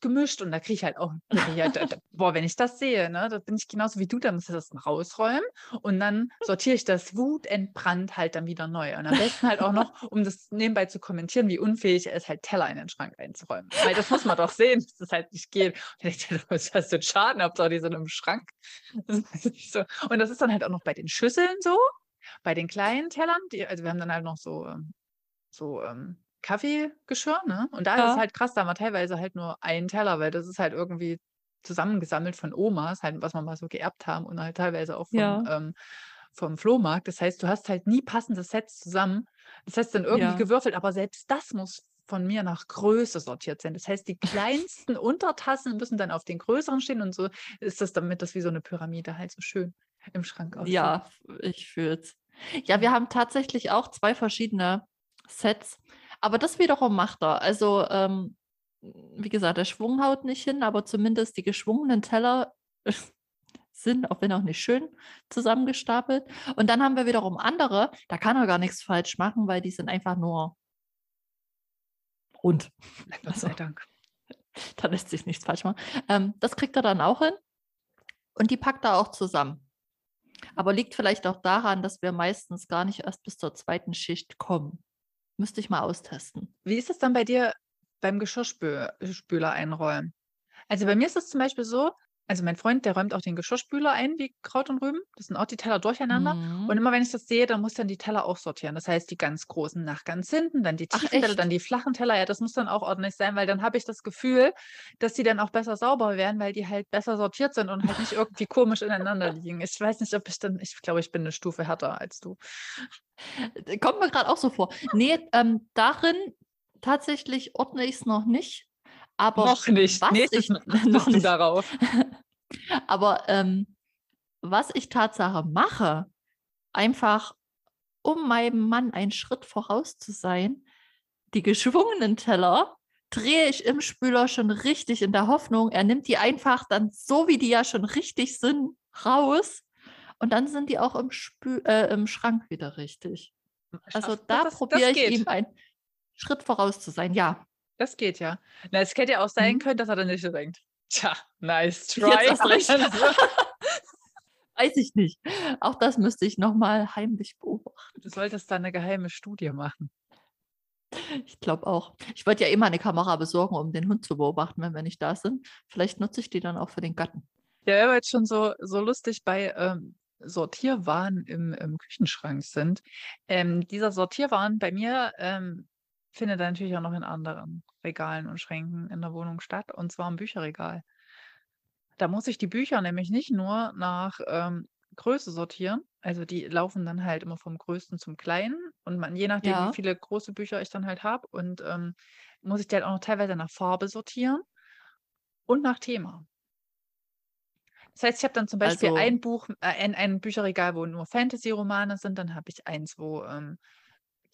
gemischt und da kriege ich halt auch, ich halt, boah, wenn ich das sehe, ne, da bin ich genauso wie du, dann muss ich das rausräumen und dann sortiere ich das wutentbrannt halt dann wieder neu. Und am besten halt auch noch, um das nebenbei zu kommentieren, wie unfähig er ist, halt Teller in den Schrank einzuräumen. Weil das muss man doch sehen, dass das halt nicht geht. Und ich denke, was hast du Schaden? Hauptsache, die sind im Schrank. Und das ist dann halt auch noch bei den Schüsseln so, bei den kleinen Tellern, die, also wir haben dann halt noch so, ähm, so ähm, Kaffeegeschirr, ne? Und da ist es Ja. halt krass, da haben wir teilweise halt nur einen Teller, weil das ist halt irgendwie zusammengesammelt von Omas, halt, was wir mal so geerbt haben und halt teilweise auch vom, Ja. ähm, vom Flohmarkt. Das heißt, du hast halt nie passende Sets zusammen. Das heißt dann irgendwie Ja. gewürfelt, aber selbst das muss von mir nach Größe sortiert sein. Das heißt, die kleinsten Untertassen müssen dann auf den größeren stehen und so ist das, damit das wie so eine Pyramide halt so schön im Schrank aussieht. Ja, ich fühle es. Ja, wir haben tatsächlich auch zwei verschiedene Sets, aber das wiederum macht er. Also, ähm, wie gesagt, der Schwung haut nicht hin, aber zumindest die geschwungenen Teller sind, auch wenn auch nicht schön, zusammengestapelt. Und dann haben wir wiederum andere, da kann er gar nichts falsch machen, weil die sind einfach nur rund. Gott sei Also, Dank. da lässt sich nichts falsch machen. Ähm, das kriegt er dann auch hin und die packt er auch zusammen. Aber liegt vielleicht auch daran, dass wir meistens gar nicht erst bis zur zweiten Schicht kommen. Müsste ich mal austesten. Wie ist es dann bei dir beim Geschirrspüler einräumen? Also bei mir ist es zum Beispiel so, also mein Freund, der räumt auch den Geschirrspüler ein wie Kraut und Rüben. Das sind auch die Teller durcheinander. Und Mhm. immer wenn ich das sehe, dann muss dann die Teller auch sortieren. Das heißt, die ganz großen nach ganz hinten, dann die Ach, tiefen Teller, echt? dann die flachen Teller. Ja, das muss dann auch ordentlich sein, weil dann habe ich das Gefühl, dass die dann auch besser sauber werden, weil die halt besser sortiert sind und halt nicht irgendwie komisch ineinander liegen. Ich weiß nicht, ob ich dann, ich glaube, ich bin eine Stufe härter als du. Kommt mir gerade auch so vor. Nee, ähm, darin tatsächlich ordne ich es noch nicht. Aber Noch nicht. was Nächstes ich noch nicht. darauf. Aber ähm, was ich Tatsache mache, einfach um meinem Mann einen Schritt voraus zu sein, die geschwungenen Teller drehe ich im Spüler schon richtig in der Hoffnung, er nimmt die einfach dann so, wie die ja schon richtig sind, raus. Und dann sind die auch im, Spü äh, im Schrank wieder richtig. Also Schafft- da probiere ich ihm einen Schritt voraus zu sein. Ja, Das geht ja. Na, es hätte ja auch sein Mhm. können, dass er dann nicht so denkt. Tja, nice try. Jetzt erst recht. Und dann so, weiß ich nicht. Auch das müsste ich nochmal heimlich beobachten. du solltest da eine geheime Studie machen. Ich glaube auch. Ich wollte ja immer eine Kamera besorgen, um den Hund zu beobachten, wenn wir nicht da sind. Vielleicht nutze ich die dann auch für den Gatten. Ja, wenn wir jetzt schon so, so lustig bei ähm, Sortierwaren im, im Küchenschrank sind. Ähm, dieser Sortierwaren bei mir ähm, findet er natürlich auch noch in anderen Regalen und Schränken in der Wohnung statt, und zwar im Bücherregal. Da muss ich die Bücher nämlich nicht nur nach ähm, Größe sortieren. Also die laufen dann halt immer vom Größten zum Kleinen. Und man, je nachdem, Ja. wie viele große Bücher ich dann halt habe, und ähm, muss ich die halt auch noch teilweise nach Farbe sortieren und nach Thema. Das heißt, ich habe dann zum Beispiel Also- ein Buch, äh, ein, ein Bücherregal, wo nur Fantasy-Romane sind. Dann habe ich eins, wo ähm,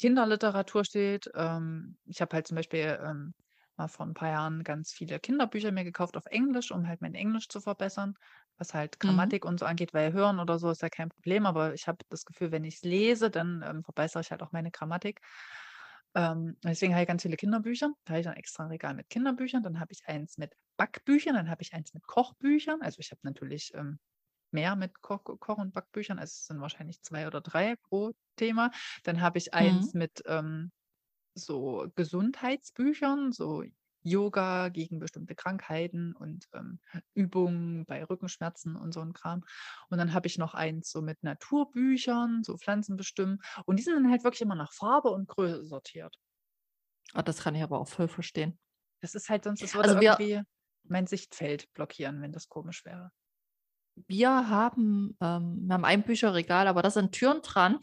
Kinderliteratur steht. Ähm, ich habe halt zum Beispiel ähm, mal vor ein paar Jahren ganz viele Kinderbücher mir gekauft auf Englisch, um halt mein Englisch zu verbessern, was halt Mhm. Grammatik und so angeht, weil Hören oder so ist ja kein Problem, aber ich habe das Gefühl, wenn ich's lese, dann, ähm, verbessere ich halt auch meine Grammatik. Ähm, deswegen habe ich ganz viele Kinderbücher. Da habe ich dann extra Regal mit Kinderbüchern. Dann habe ich eins mit Backbüchern, dann habe ich eins mit Kochbüchern. Also, ich habe natürlich, ähm, mehr mit Koch Koch und Backbüchern. Also, es sind wahrscheinlich 2 oder 3 pro Thema. Dann habe ich eins Mhm. mit, ähm, so Gesundheitsbüchern, so Yoga gegen bestimmte Krankheiten und, ähm, Übungen bei Rückenschmerzen und so 'n Kram. Und dann habe ich noch eins so mit Naturbüchern, so Pflanzen bestimmen. Und die sind dann halt wirklich immer nach Farbe und Größe sortiert. Ah, das kann ich aber auch voll verstehen. Das ist halt sonst das würde Also, wir irgendwie mein Sichtfeld blockieren, wenn das komisch wäre. Wir haben ähm, wir haben ein Bücherregal, aber da sind Türen dran.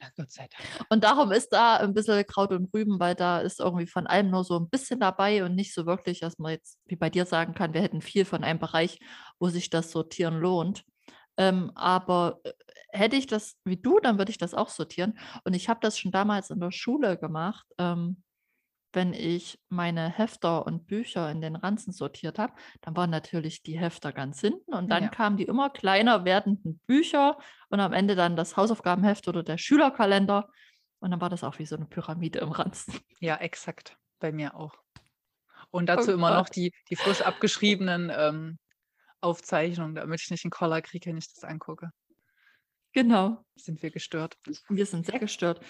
Ja, Gott sei Dank. Und darum ist da 'n bisschen Kraut und Rüben, weil da ist irgendwie von allem nur so 'n bisschen dabei und nicht so wirklich, dass man jetzt wie bei dir sagen kann, wir hätten viel von einem Bereich, wo sich das Sortieren lohnt. Ähm, aber, äh, hätte ich das wie du, dann würde ich das auch sortieren. Und ich habe das schon damals in der Schule gemacht, ähm, wenn ich meine Hefter und Bücher in den Ranzen sortiert habe, dann waren natürlich die Hefter ganz hinten und dann Ja. kamen die immer kleiner werdenden Bücher und am Ende dann das Hausaufgabenheft oder der Schülerkalender und dann war das auch wie so 'ne Pyramide im Ranzen. Ja, exakt, bei mir auch. Und Oh dazu immer noch die die frisch abgeschriebenen, ähm, Aufzeichnungen, damit ich nicht 'n Koller kriege, wenn ich das angucke. Genau. Sind wir gestört. Wir sind sehr gestört.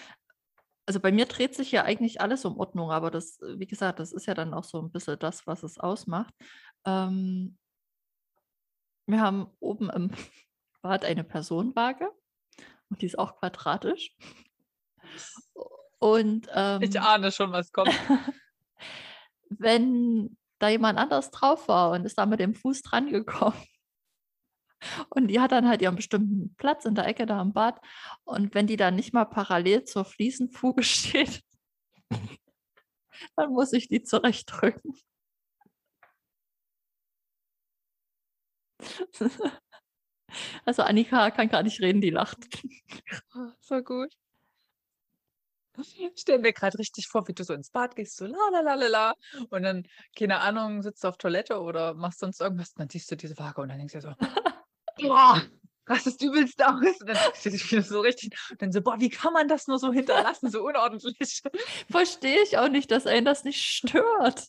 Also, bei mir dreht sich ja eigentlich alles um Ordnung, aber das äh, wie gesagt, das ist ja dann auch so 'n bisschen das, was es ausmacht. Ähm wir haben oben im Bad eine Personenwaage und die ist auch quadratisch. Und, Ich ähm ahne schon, was kommt. wenn da jemand anders drauf war und ist da mit dem Fuß drangekommen und die hat dann halt ihren bestimmten Platz in der Ecke da im Bad und wenn die dann nicht mal parallel zur Fliesenfuge steht dann muss ich die zurechtdrücken. Also, Annika kann gar nicht reden, die lacht. So gut. Ich stelle mir grad richtig vor, wie du so ins Bad gehst, so la la la la la und dann, keine Ahnung, sitzt du auf Toilette oder machst sonst irgendwas dann siehst du diese Waage und dann denkst du so: „Boah, rastest übelst aus.“ Und dann wieder so richtig und dann so: „Boah, wie kann man das nur so hinterlassen, so unordentlich?“ Verstehe ich auch nicht, dass einen das nicht stört.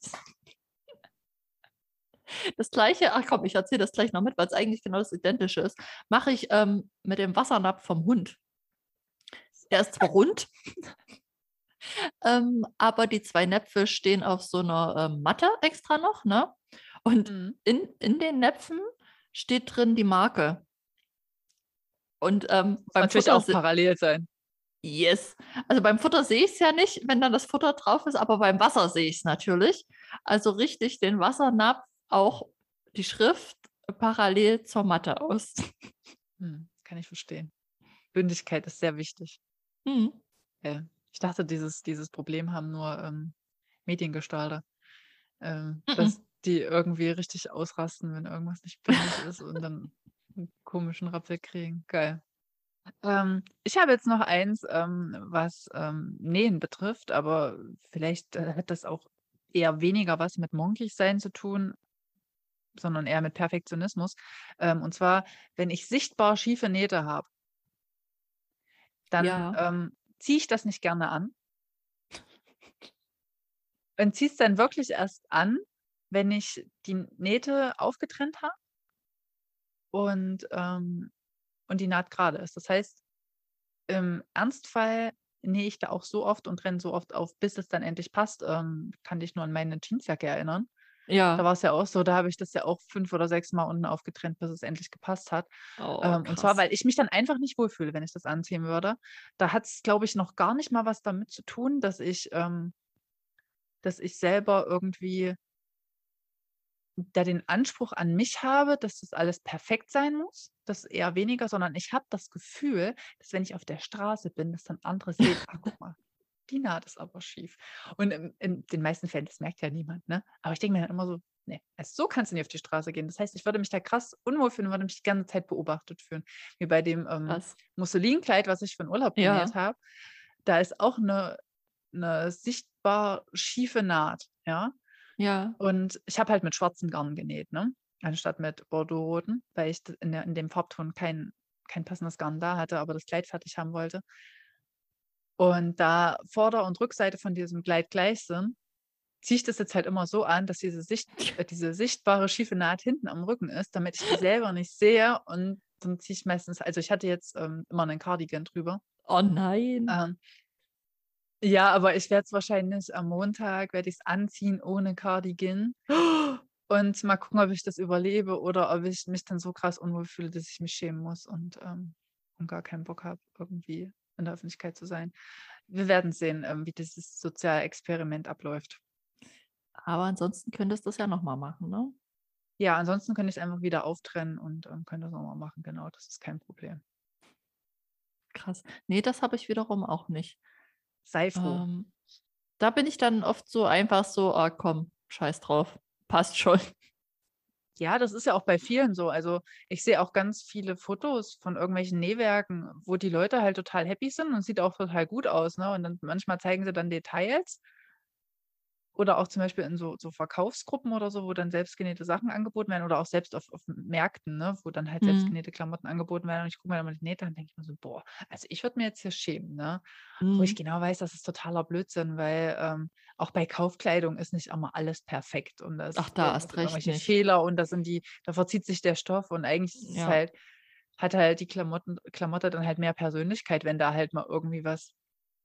Das Gleiche ach komm, ich erzähle das gleich noch mit, weil's eigentlich genau das Identische ist, mache ich, ähm, mit dem Wassernapf vom Hund. Der ist zwar rund, ähm, aber die 2 Näpfe stehen auf so 'ner, ähm, Matte extra noch, ne? Und Mhm. in in den Näpfen steht drin die Marke. Und, ähm, beim natürlich Futter auch parallel sein. Yes. Also, beim Futter sehe ich's ja nicht, wenn dann das Futter drauf ist, aber beim Wasser sehe ich's natürlich. Also, richte ich den Wassernapf auch die Schrift parallel zur Matte aus. Mhm, kann ich verstehen. Bündigkeit ist sehr wichtig. Mhm. Ja, ich dachte, dieses dieses Problem haben nur, ähm, Mediengestalter, ähm, dass Mm-mm. Die irgendwie richtig ausrasten, wenn irgendwas nicht bündig ist und dann 'n komischen Rappel kriegen. Geil. Ähm, ich habe jetzt noch eins, ähm, was, ähm, Nähen betrifft, aber vielleicht, äh, hat das auch eher weniger was mit Monkig-Sein zu tun, sondern eher mit Perfektionismus. Ähm, und zwar, wenn ich sichtbar schiefe Nähte habe dann, Ja. ähm, ziehe ich das nicht gerne an. Und ziehe es dann wirklich erst an, wenn ich die Nähte aufgetrennt habe und, ähm und die Naht gerade ist. Das heißt, im Ernstfall nähe ich da auch so oft und trenne so oft auf, bis es dann endlich passt. Ähm, kann dich nur an meine Jeansjacke erinnern. Da Ja. war's ja auch so, da habe ich das ja auch 5 oder 6 Mal unten aufgetrennt, bis es endlich gepasst hat. Oh, Ähm, und zwar, weil ich mich dann einfach nicht wohlfühle, wenn ich das anziehen würde. Da hat's, glaube ich, noch gar nicht mal was damit zu tun, dass ich ähm dass ich selber irgendwie da den Anspruch an mich habe, dass das alles perfekt sein muss. Das eher weniger, sondern ich habe das Gefühl, dass wenn ich auf der Straße bin, dass dann andere sehen: „Ah, guck mal, die Naht ist aber schief.“ Und in in den meisten Fällen, das merkt ja niemand, ne? Aber ich denke mir dann immer so: „Ne, also so kannst du nicht auf die Straße gehen.“ Das heißt, ich würde mich da krass unwohl fühlen und würde mich die ganze Zeit beobachtet fühlen. Wie bei dem, ähm. Mussolinkleid, was ich für 'n Urlaub Ja. genäht habe. Da ist auch 'ne 'ne sichtbar schiefe Naht, ja? Ja. Und ich habe halt mit schwarzen Garn genäht, ne? Anstatt mit Bordeaux-roten, weil ich in, der, in dem Farbton kein, kein passendes Garn da hatte, aber das Kleid fertig haben wollte. Und da Vorder- und Rückseite von diesem Kleid gleich sind, ziehe ich das jetzt halt immer so an, dass diese, Sicht, äh, diese sichtbare schiefe Naht hinten am Rücken ist, damit ich die selber nicht sehe. Und dann ziehe ich meistens, also ich hatte jetzt ähm, immer einen Cardigan drüber. Oh nein. Ähm, ja, aber ich werde es wahrscheinlich am Montag, werde ich es anziehen ohne Cardigan. Und mal gucken, ob ich das überlebe oder ob ich mich dann so krass unwohl fühle, dass ich mich schämen muss und, ähm, und gar keinen Bock habe, irgendwie in der Öffentlichkeit zu sein. Wir werden sehen, ähm, wie dieses Sozialexperiment abläuft. Aber ansonsten könntest du es ja nochmal machen, ne? Ja, ansonsten könnte ich es einfach wieder auftrennen und ähm, könnte es nochmal machen. Genau, das ist kein Problem. Krass. Nee, das habe ich wiederum auch nicht. Sei froh. Ähm, da bin ich dann oft so einfach so, ah komm, scheiß drauf. Passt schon. Ja, das ist ja auch bei vielen so. Also ich sehe auch ganz viele Fotos von irgendwelchen Nähwerken, wo die Leute halt total happy sind und sieht auch total gut aus, ne? Und dann manchmal zeigen sie dann Details oder auch zum Beispiel in so, so Verkaufsgruppen oder so, wo dann selbstgenähte Sachen angeboten werden oder auch selbst auf, auf Märkten, ne, wo dann halt Mhm. selbstgenähte Klamotten angeboten werden. Und ich gucke mir dann mal die Nähte an denke mir so, boah, also ich würde mir jetzt hier schämen, ne? Wo ich Mhm. genau weiß, das ist totaler Blödsinn, weil ähm, auch bei Kaufkleidung ist nicht immer alles perfekt und das Ach, äh, da das hast recht irgendwelche nicht. Fehler und das sind die, da verzieht sich der Stoff und eigentlich ist es Ja. halt, hat halt die Klamotten, Klamotte dann halt mehr Persönlichkeit, wenn da halt mal irgendwie was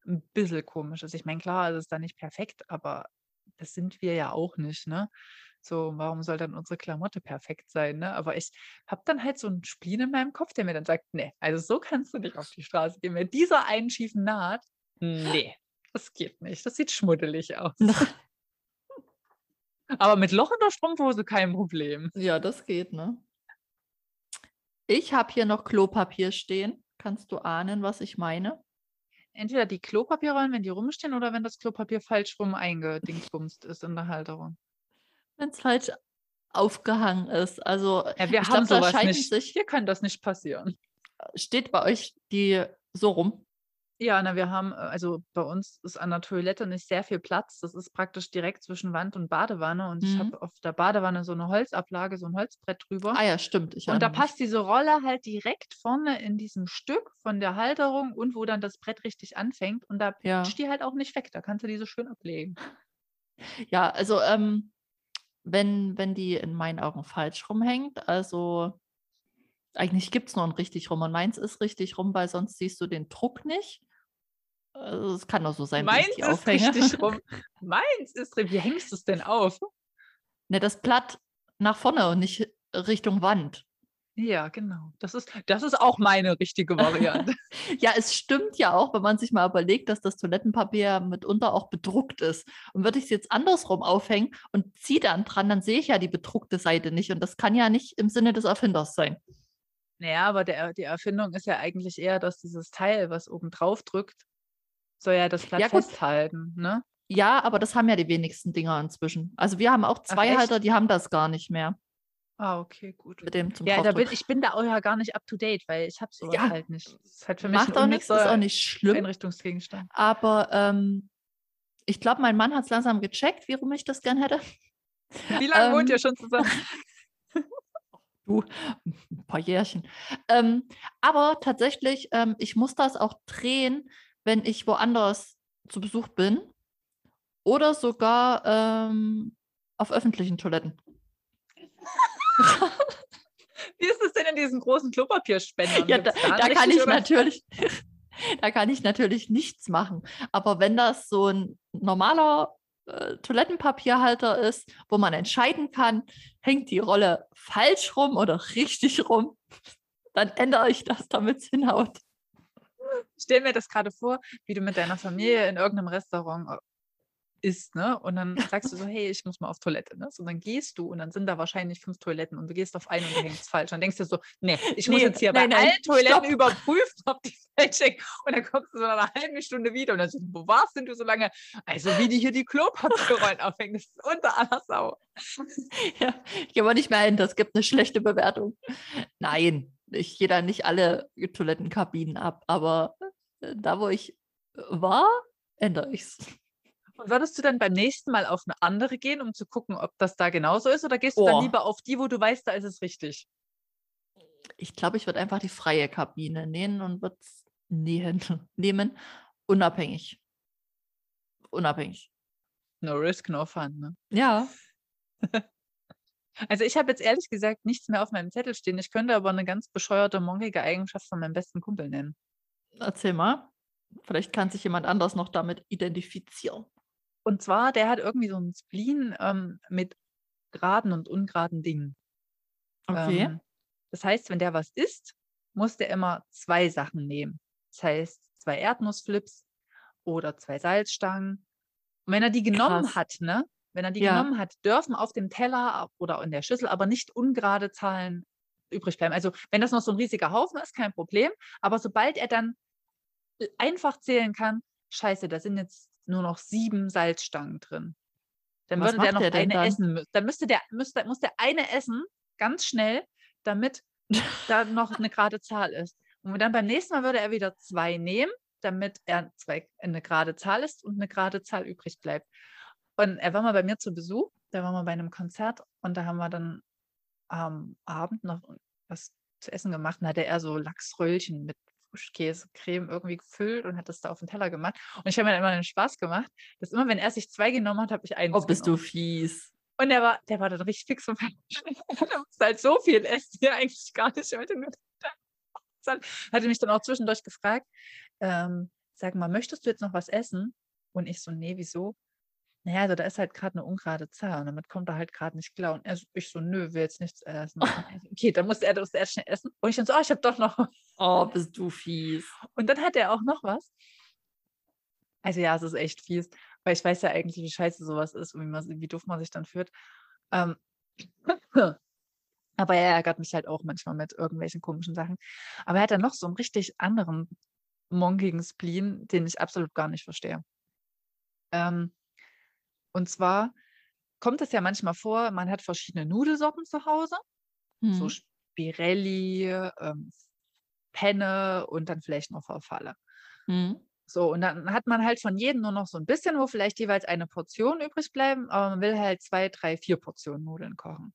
ein bisschen komisch ist. Ich meine, klar, es ist da nicht perfekt, aber das sind wir ja auch nicht, ne? So, warum soll dann unsere Klamotte perfekt sein, ne? Aber ich habe dann halt so einen Spleen in meinem Kopf, der mir dann sagt, nee, also so kannst du nicht auf die Straße gehen. Mit dieser einen schiefen Naht, nee, das geht nicht. Das sieht schmuddelig aus. Aber mit Loch in der Strumpfhose kein Problem. Ja, das geht, ne? Ich habe hier noch Klopapier stehen. Kannst du ahnen, was ich meine? Entweder die Klopapierrollen, wenn die rumstehen, oder wenn das Klopapier falsch rum eingedingsbumst ist in der Halterung. Wenn es falsch aufgehangen ist. Also Ja, wir haben glaube, da sowas nicht. sich, Hier kann das nicht passieren. steht bei euch die so rum. Ja, na, wir haben, äh, also bei uns ist an der Toilette nicht sehr viel Platz. Das ist praktisch direkt zwischen Wand und Badewanne. Und ich Mhm. habe auf der Badewanne so eine Holzablage, so ein Holzbrett drüber. Ah ja, stimmt. Ich Und da erinnere mich. passt diese Rolle halt direkt vorne in diesem Stück von der Halterung und wo dann das Brett richtig anfängt. Und da Ja. rutscht die halt auch nicht weg. Da kannst du die so schön ablegen. Ja, also ähm, wenn, wenn die in meinen Augen falsch rumhängt, also eigentlich gibt es nur ein richtig rum und meins ist richtig rum, weil sonst siehst du den Druck nicht. Also es kann doch so sein, wie Meins ich die ist aufhänge. richtig rum. Meins ist drin. Wie hängst du es denn auf? Ne, das Blatt nach vorne und nicht Richtung Wand. Ja, genau. Das ist, das ist auch meine richtige Variante. Ja, es stimmt ja auch, wenn man sich mal überlegt, dass das Toilettenpapier mitunter auch bedruckt ist. Und würde ich es jetzt andersrum aufhängen und ziehe dann dran, dann sehe ich ja die bedruckte Seite nicht. Und das kann ja nicht im Sinne des Erfinders sein. Naja, aber der, die Erfindung ist ja eigentlich eher, dass dieses Teil, was oben drauf drückt, soll ja das Blatt Ja, festhalten, ne? Ja, aber das haben ja die wenigsten Dinger inzwischen. Also wir haben auch zwei echt? Halter, die haben das gar nicht mehr Ah, okay, gut. mit dem zum Ja, da bin, ich bin da auch ja gar nicht up to date, weil ich habe sowas Ja. halt nicht. Das ist halt für mich Macht auch nichts, ist auch nicht schlimm. Einrichtungsgegenstand. Aber ähm, ich glaube, mein Mann hat es langsam gecheckt, wie rum ich das gern hätte. Wie lange wohnt ihr Ähm, schon zusammen? Du, ein paar Jährchen. Ähm, aber tatsächlich, ähm, ich muss das auch drehen, wenn ich woanders zu Besuch bin oder sogar ähm, auf öffentlichen Toiletten. Wie ist es denn in diesen großen Klopapierspendern? Ja, da, einen da kann ich oder- natürlich, da kann ich natürlich nichts machen. Aber wenn das so ein normaler äh, Toilettenpapierhalter ist, wo man entscheiden kann, hängt die Rolle falsch rum oder richtig rum, dann ändere ich das, damit es hinhaut. Ich stell mir das gerade vor, wie du mit deiner Familie in irgendeinem Restaurant äh, isst, ne? Und dann sagst du so, hey, ich muss mal auf Toilette, ne? So, dann gehst du und dann sind da wahrscheinlich fünf Toiletten und du gehst auf eine und du hängst falsch. Dann denkst du so, nee, ich muss Nee, jetzt hier nein, bei nein, allen Toiletten stopp. überprüfen, ob die falsch hängen. Und dann kommst du so nach einer halben Stunde wieder und dann so, wo warst denn du so lange? Also, wie die hier die Klopapierrollen aufhängen, das ist unter aller Sau. Ja, ich gehe aber nicht mehr hin, das gibt eine schlechte Bewertung. Nein, ich gehe da nicht alle Toilettenkabinen ab, aber äh, da, wo ich war, ändere ich es. Und würdest du dann beim nächsten Mal auf eine andere gehen, um zu gucken, ob das da genauso ist? Oder gehst du dann Oh. lieber auf die, wo du weißt, da ist es richtig? Ich glaube, ich würde einfach die freie Kabine nehmen und würde es nähen, nehmen, unabhängig. Unabhängig. No risk, no fun. Ne? Ja. Also ich habe jetzt ehrlich gesagt nichts mehr auf meinem Zettel stehen. Ich könnte aber eine ganz bescheuerte, monkige Eigenschaft von meinem besten Kumpel nennen. Erzähl mal. Vielleicht kann sich jemand anders noch damit identifizieren. Und zwar, der hat irgendwie so einen Spleen ähm, mit geraden und ungeraden Dingen. Okay. Ähm, das heißt, wenn der was isst, muss der immer zwei Sachen nehmen. Das heißt, zwei Erdnussflips oder zwei Salzstangen. Und wenn er die genommen Krass. hat, ne? Wenn er die Ja. genommen hat, dürfen auf dem Teller oder in der Schüssel aber nicht ungerade Zahlen übrig bleiben. Also wenn das noch so ein riesiger Haufen ist, kein Problem. Aber sobald er dann einfach zählen kann, scheiße, da sind jetzt nur noch sieben Salzstangen drin. Dann Was würde der noch der eine dann? essen müssen. Dann müsste der, müsste, muss der eine essen, ganz schnell, damit da noch eine gerade Zahl ist. Und dann beim nächsten Mal würde er wieder zwei nehmen, damit er zwei, eine gerade Zahl ist und eine gerade Zahl übrig bleibt. Und er war mal bei mir zu Besuch, da waren wir bei einem Konzert und da haben wir dann am Abend noch was zu essen gemacht. Und hatte er so Lachsröllchen mit Frischkäse, Creme irgendwie gefüllt und hat das da auf den Teller gemacht. Und ich habe mir dann immer den Spaß gemacht, dass immer, wenn er sich zwei genommen hat, habe ich eins Oh, bist du genommen. fies. Und der war, der war dann richtig fix und fertig. Er musste halt so viel essen, ja eigentlich gar nicht. Dann hatte mich dann auch zwischendurch gefragt, ähm, sag mal, möchtest du jetzt noch was essen? Und ich so, nee, wieso? Naja, also da ist halt gerade eine ungerade Zahl und damit kommt er halt gerade nicht klar. Und er, ich so, nö, will jetzt nichts essen. Okay, dann musste er das erst schnell essen. Und ich dann so, oh, ich habe doch noch. Oh, bist du fies. Und dann hat er auch noch was. Also ja, es ist echt fies, weil ich weiß ja eigentlich, wie scheiße sowas ist und wie, man, wie doof man sich dann fühlt. Ähm, aber er ärgert mich halt auch manchmal mit irgendwelchen komischen Sachen. Aber er hat dann noch so einen richtig anderen monkigen Spleen, den ich absolut gar nicht verstehe. Ähm, und zwar kommt es ja manchmal vor, man hat verschiedene Nudelsorten zu Hause so Hm. Spirelli, ähm, Penne und dann vielleicht noch Verfalle. Hm. So, und dann hat man halt von jedem nur noch so ein bisschen, wo vielleicht jeweils eine Portion übrig bleiben, aber man will halt zwei, drei, vier Portionen Nudeln kochen.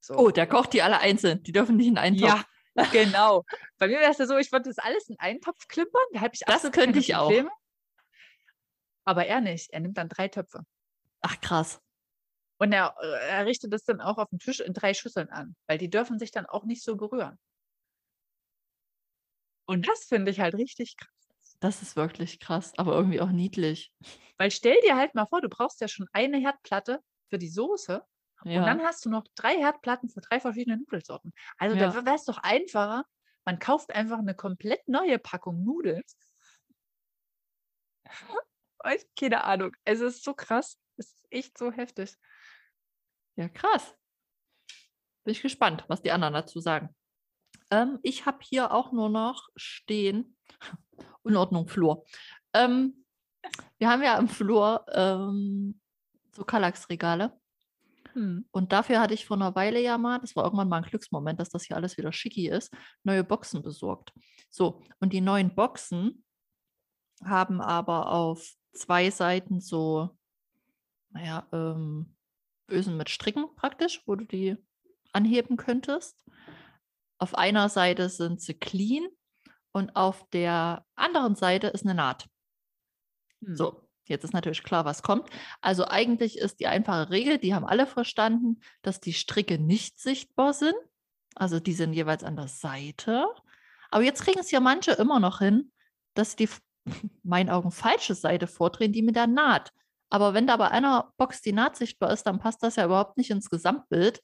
So. Oh, der kocht die alle einzeln. Die dürfen nicht in einen Topf. ja, genau. Bei mir wäre es ja so, ich würde das alles in einen Topf klimpern, da habe ich Das könnte ich auch. Aber er nicht. Er nimmt dann drei Töpfe. Ach, krass. Und er, äh, er richtet das dann auch auf dem Tisch in drei Schüsseln an, weil die dürfen sich dann auch nicht so berühren. Und das finde ich halt richtig krass. Das ist wirklich krass, aber irgendwie auch niedlich. Weil stell dir halt mal vor, du brauchst ja schon eine Herdplatte für die Soße und dann Ja. hast du noch drei Herdplatten für drei verschiedene Nudelsorten. Also Ja. da wäre es doch einfacher, man kauft einfach eine komplett neue Packung Nudeln. Keine Ahnung. Es ist so krass. Es ist echt so heftig. Ja, krass. Bin ich gespannt, was die anderen dazu sagen. Ähm, ich habe hier auch nur noch stehen, Unordnung Flur. Ähm, wir haben ja im Flur ähm, so Kallax-Regale. Hm. Und dafür hatte ich vor einer Weile ja mal, das war irgendwann mal ein Glücksmoment, dass das hier alles wieder schicki ist, neue Boxen besorgt. So, und die neuen Boxen haben aber auf zwei Seiten so, naja, ähm, Ösen mit Stricken praktisch, wo du die anheben könntest. Auf einer Seite sind sie clean und auf der anderen Seite ist eine Naht. Hm. So, jetzt ist natürlich klar, was kommt. Also eigentlich ist die einfache Regel, die haben alle verstanden, dass die Stricke nicht sichtbar sind. Also die sind jeweils an der Seite. Aber jetzt kriegen es ja manche immer noch hin, dass die meinen Augen falsche Seite vordrehen, die mit der Naht. Aber wenn da bei einer Box die Naht sichtbar ist, dann passt das ja überhaupt nicht ins Gesamtbild.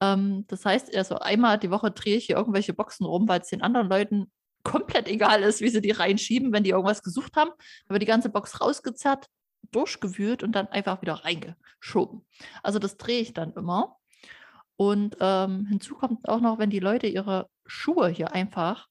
Ähm, das heißt, also einmal die Woche drehe ich hier irgendwelche Boxen rum, weil es den anderen Leuten komplett egal ist, wie sie die reinschieben, wenn die irgendwas gesucht haben. Wird die ganze Box rausgezerrt, durchgewühlt und dann einfach wieder reingeschoben. Also das drehe ich dann immer. Und ähm, hinzu kommt auch noch, wenn die Leute ihre Schuhe hier einfach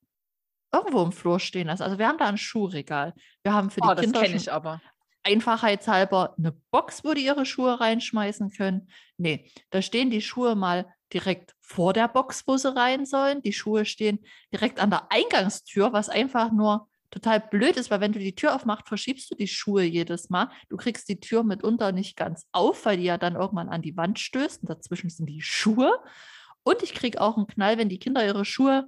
irgendwo im Flur stehen lassen. Also wir haben da ein Schuhregal. Wir haben für die Oh, das Kinder kenne ich aber. Einfachheitshalber eine Box, wo die ihre Schuhe reinschmeißen können. Nee, da stehen die Schuhe mal direkt vor der Box, wo sie rein sollen. Die Schuhe stehen direkt an der Eingangstür, was einfach nur total blöd ist, weil wenn du die Tür aufmachst, verschiebst du die Schuhe jedes Mal. Du kriegst die Tür mitunter nicht ganz auf, weil die ja dann irgendwann an die Wand stößt und dazwischen sind die Schuhe. Und ich kriege auch einen Knall, wenn die Kinder ihre Schuhe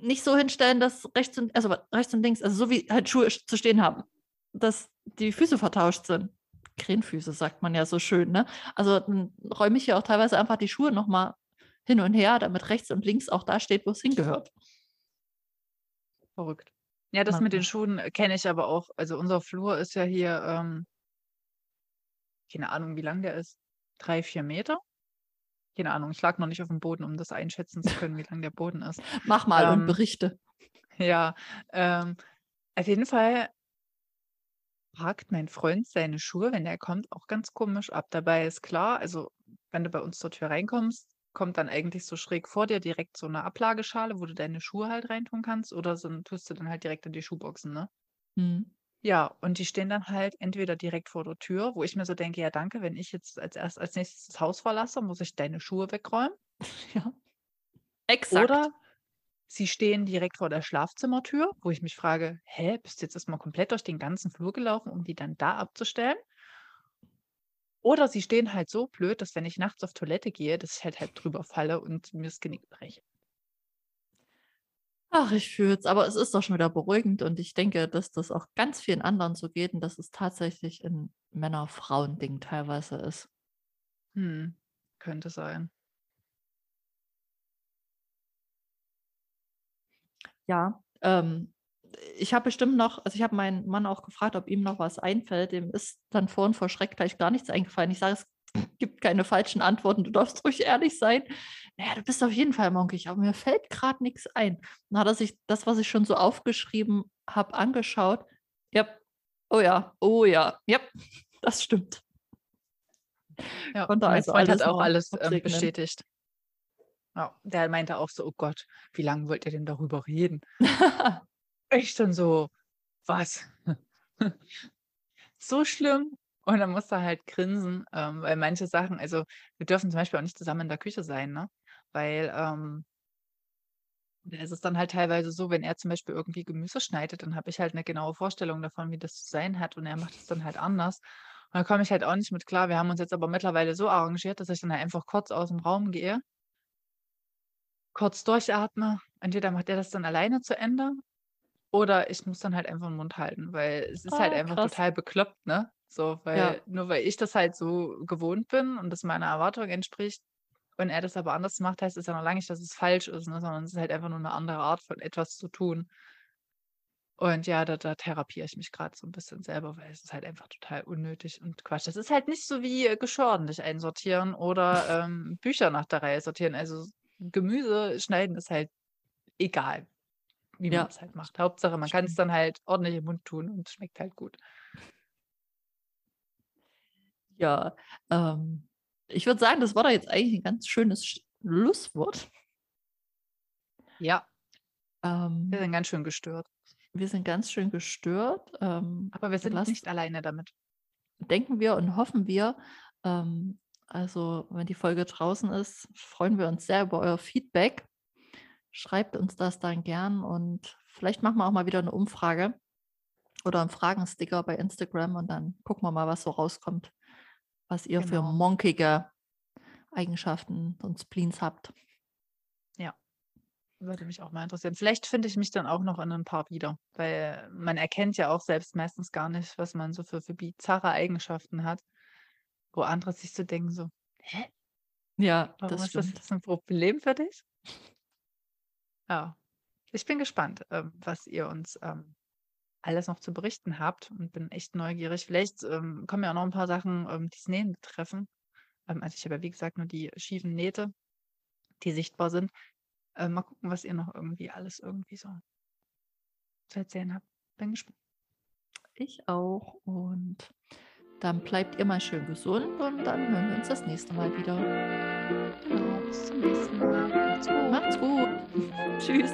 nicht so hinstellen, dass rechts und, also rechts und links, also so wie halt Schuhe zu stehen haben, dass die Füße vertauscht sind. Krähenfüße, sagt man ja so schön, ne? Also dann räume ich ja auch teilweise einfach die Schuhe nochmal hin und her, damit rechts und links auch da steht, wo es hingehört. Verrückt. Ja, das mit den Schuhen äh, kenne ich aber auch. Also unser Flur ist ja hier, ähm, keine Ahnung, wie lang der ist. Drei, vier Meter? Keine Ahnung, ich lag noch nicht auf dem Boden, um das einschätzen zu können, wie lang der Boden ist. Mach mal und ähm, berichte. ja, ähm, auf jeden Fall parkt mein Freund seine Schuhe, wenn er kommt, auch ganz komisch ab. Dabei ist klar, also wenn du bei uns zur Tür reinkommst, kommt dann eigentlich so schräg vor dir direkt so eine Ablageschale, wo du deine Schuhe halt reintun kannst oder sind tust du dann halt direkt in die Schuhboxen, ne? Mhm. Ja, und die stehen dann halt entweder direkt vor der Tür, wo ich mir so denke: „Ja, danke, wenn ich jetzt als erst als Nächstes das Haus verlasse, muss ich deine Schuhe wegräumen.“ Ja. Exakt. Oder sie stehen direkt vor der Schlafzimmertür, wo ich mich frage: „Hä, bist du jetzt erst mal komplett durch den ganzen Flur gelaufen, um die dann da abzustellen?“ Oder sie stehen halt so blöd, dass wenn ich nachts auf Toilette gehe, dass ich halt halb drüber falle und mir das Genick breche. Ach, ich fühle es, aber es ist doch schon wieder beruhigend und ich denke, dass das auch ganz vielen anderen so geht und dass es tatsächlich ein Männer-Frauen-Ding teilweise ist. Hm, könnte sein. Ja, ähm, ich habe bestimmt noch, also ich habe meinen Mann auch gefragt, ob ihm noch was einfällt. Dem ist dann vorhin vor Schreck gleich gar nichts eingefallen. Ich sage, es gibt keine falschen Antworten, du darfst ruhig ehrlich sein. Naja, du bist auf jeden Fall monkig, aber mir fällt gerade nichts ein. Dann hat er sich das, was ich schon so aufgeschrieben habe, angeschaut. Ja, oh ja, oh ja, ja, das stimmt. Ja, Konnte mein also hat auch alles ähm, bestätigt. Ja, der meinte auch so, oh Gott, wie lange wollt ihr denn darüber reden? ich dann so, was? so schlimm? Und dann musste er halt grinsen, ähm, weil manche Sachen, also wir dürfen zum Beispiel auch nicht zusammen in der Küche sein, ne? Weil ähm, da ist es dann halt teilweise so, wenn er zum Beispiel irgendwie Gemüse schneidet, dann habe ich halt eine genaue Vorstellung davon, wie das zu sein hat und er macht es dann halt anders. Und da komme ich halt auch nicht mit klar. Wir haben uns jetzt aber mittlerweile so arrangiert, dass ich dann halt einfach kurz aus dem Raum gehe, kurz durchatme. Entweder macht er das dann alleine zu Ende oder ich muss dann halt einfach den Mund halten, weil es ist halt ah, einfach krass. total bekloppt, ne? So, weil Ja. nur weil ich das halt so gewohnt bin und das meiner Erwartung entspricht und er das aber anders macht, heißt es ja noch lange nicht, dass es falsch ist, ne, sondern es ist halt einfach nur eine andere Art von etwas zu tun. Und ja, da da therapiere ich mich gerade so ein bisschen selber, weil es ist halt einfach total unnötig und Quatsch. Das ist halt nicht so wie, äh, Geschirr einsortieren oder, ähm, Bücher nach der Reihe sortieren. Also, Gemüse schneiden ist halt egal wie man es halt macht. Hauptsache, man kann es dann halt ordentlich im Mund tun und es schmeckt halt gut. Ja, ähm, ich würde sagen, das war doch jetzt eigentlich ein ganz schönes Schlusswort. Ja, Ähm, wir sind ganz schön gestört. wir sind ganz schön gestört. Ähm, Aber wir sind nicht alleine damit. denken wir und hoffen wir. Ähm, also, wenn die Folge draußen ist, freuen wir uns sehr über euer Feedback schreibt uns das dann gern und vielleicht machen wir auch mal wieder eine Umfrage oder einen Fragensticker bei Instagram und dann gucken wir mal, was so rauskommt, was ihr genau. für monkige Eigenschaften und Spleens habt. Ja, würde mich auch mal interessieren. Vielleicht finde ich mich dann auch noch in ein paar wieder, weil man erkennt ja auch selbst meistens gar nicht, was man so für, für bizarre Eigenschaften hat, wo andere sich so denken, so, hä? Ja, Warum das ist das, das ein Problem für dich? Ja, ich bin gespannt, ähm, was ihr uns ähm, alles noch zu berichten habt und bin echt neugierig. Vielleicht ähm, kommen ja auch noch ein paar Sachen, ähm, die das Nähen betreffen. Ähm, also ich habe ja, wie gesagt, nur die schiefen Nähte, die sichtbar sind. Äh, mal gucken, was ihr noch irgendwie alles irgendwie so zu erzählen habt. Bin gespannt. Ich auch. Und dann bleibt ihr mal schön gesund und dann hören wir uns das nächste Mal wieder. Genau, bis zum nächsten Mal. Macht's gut. Macht's gut. Tschüss.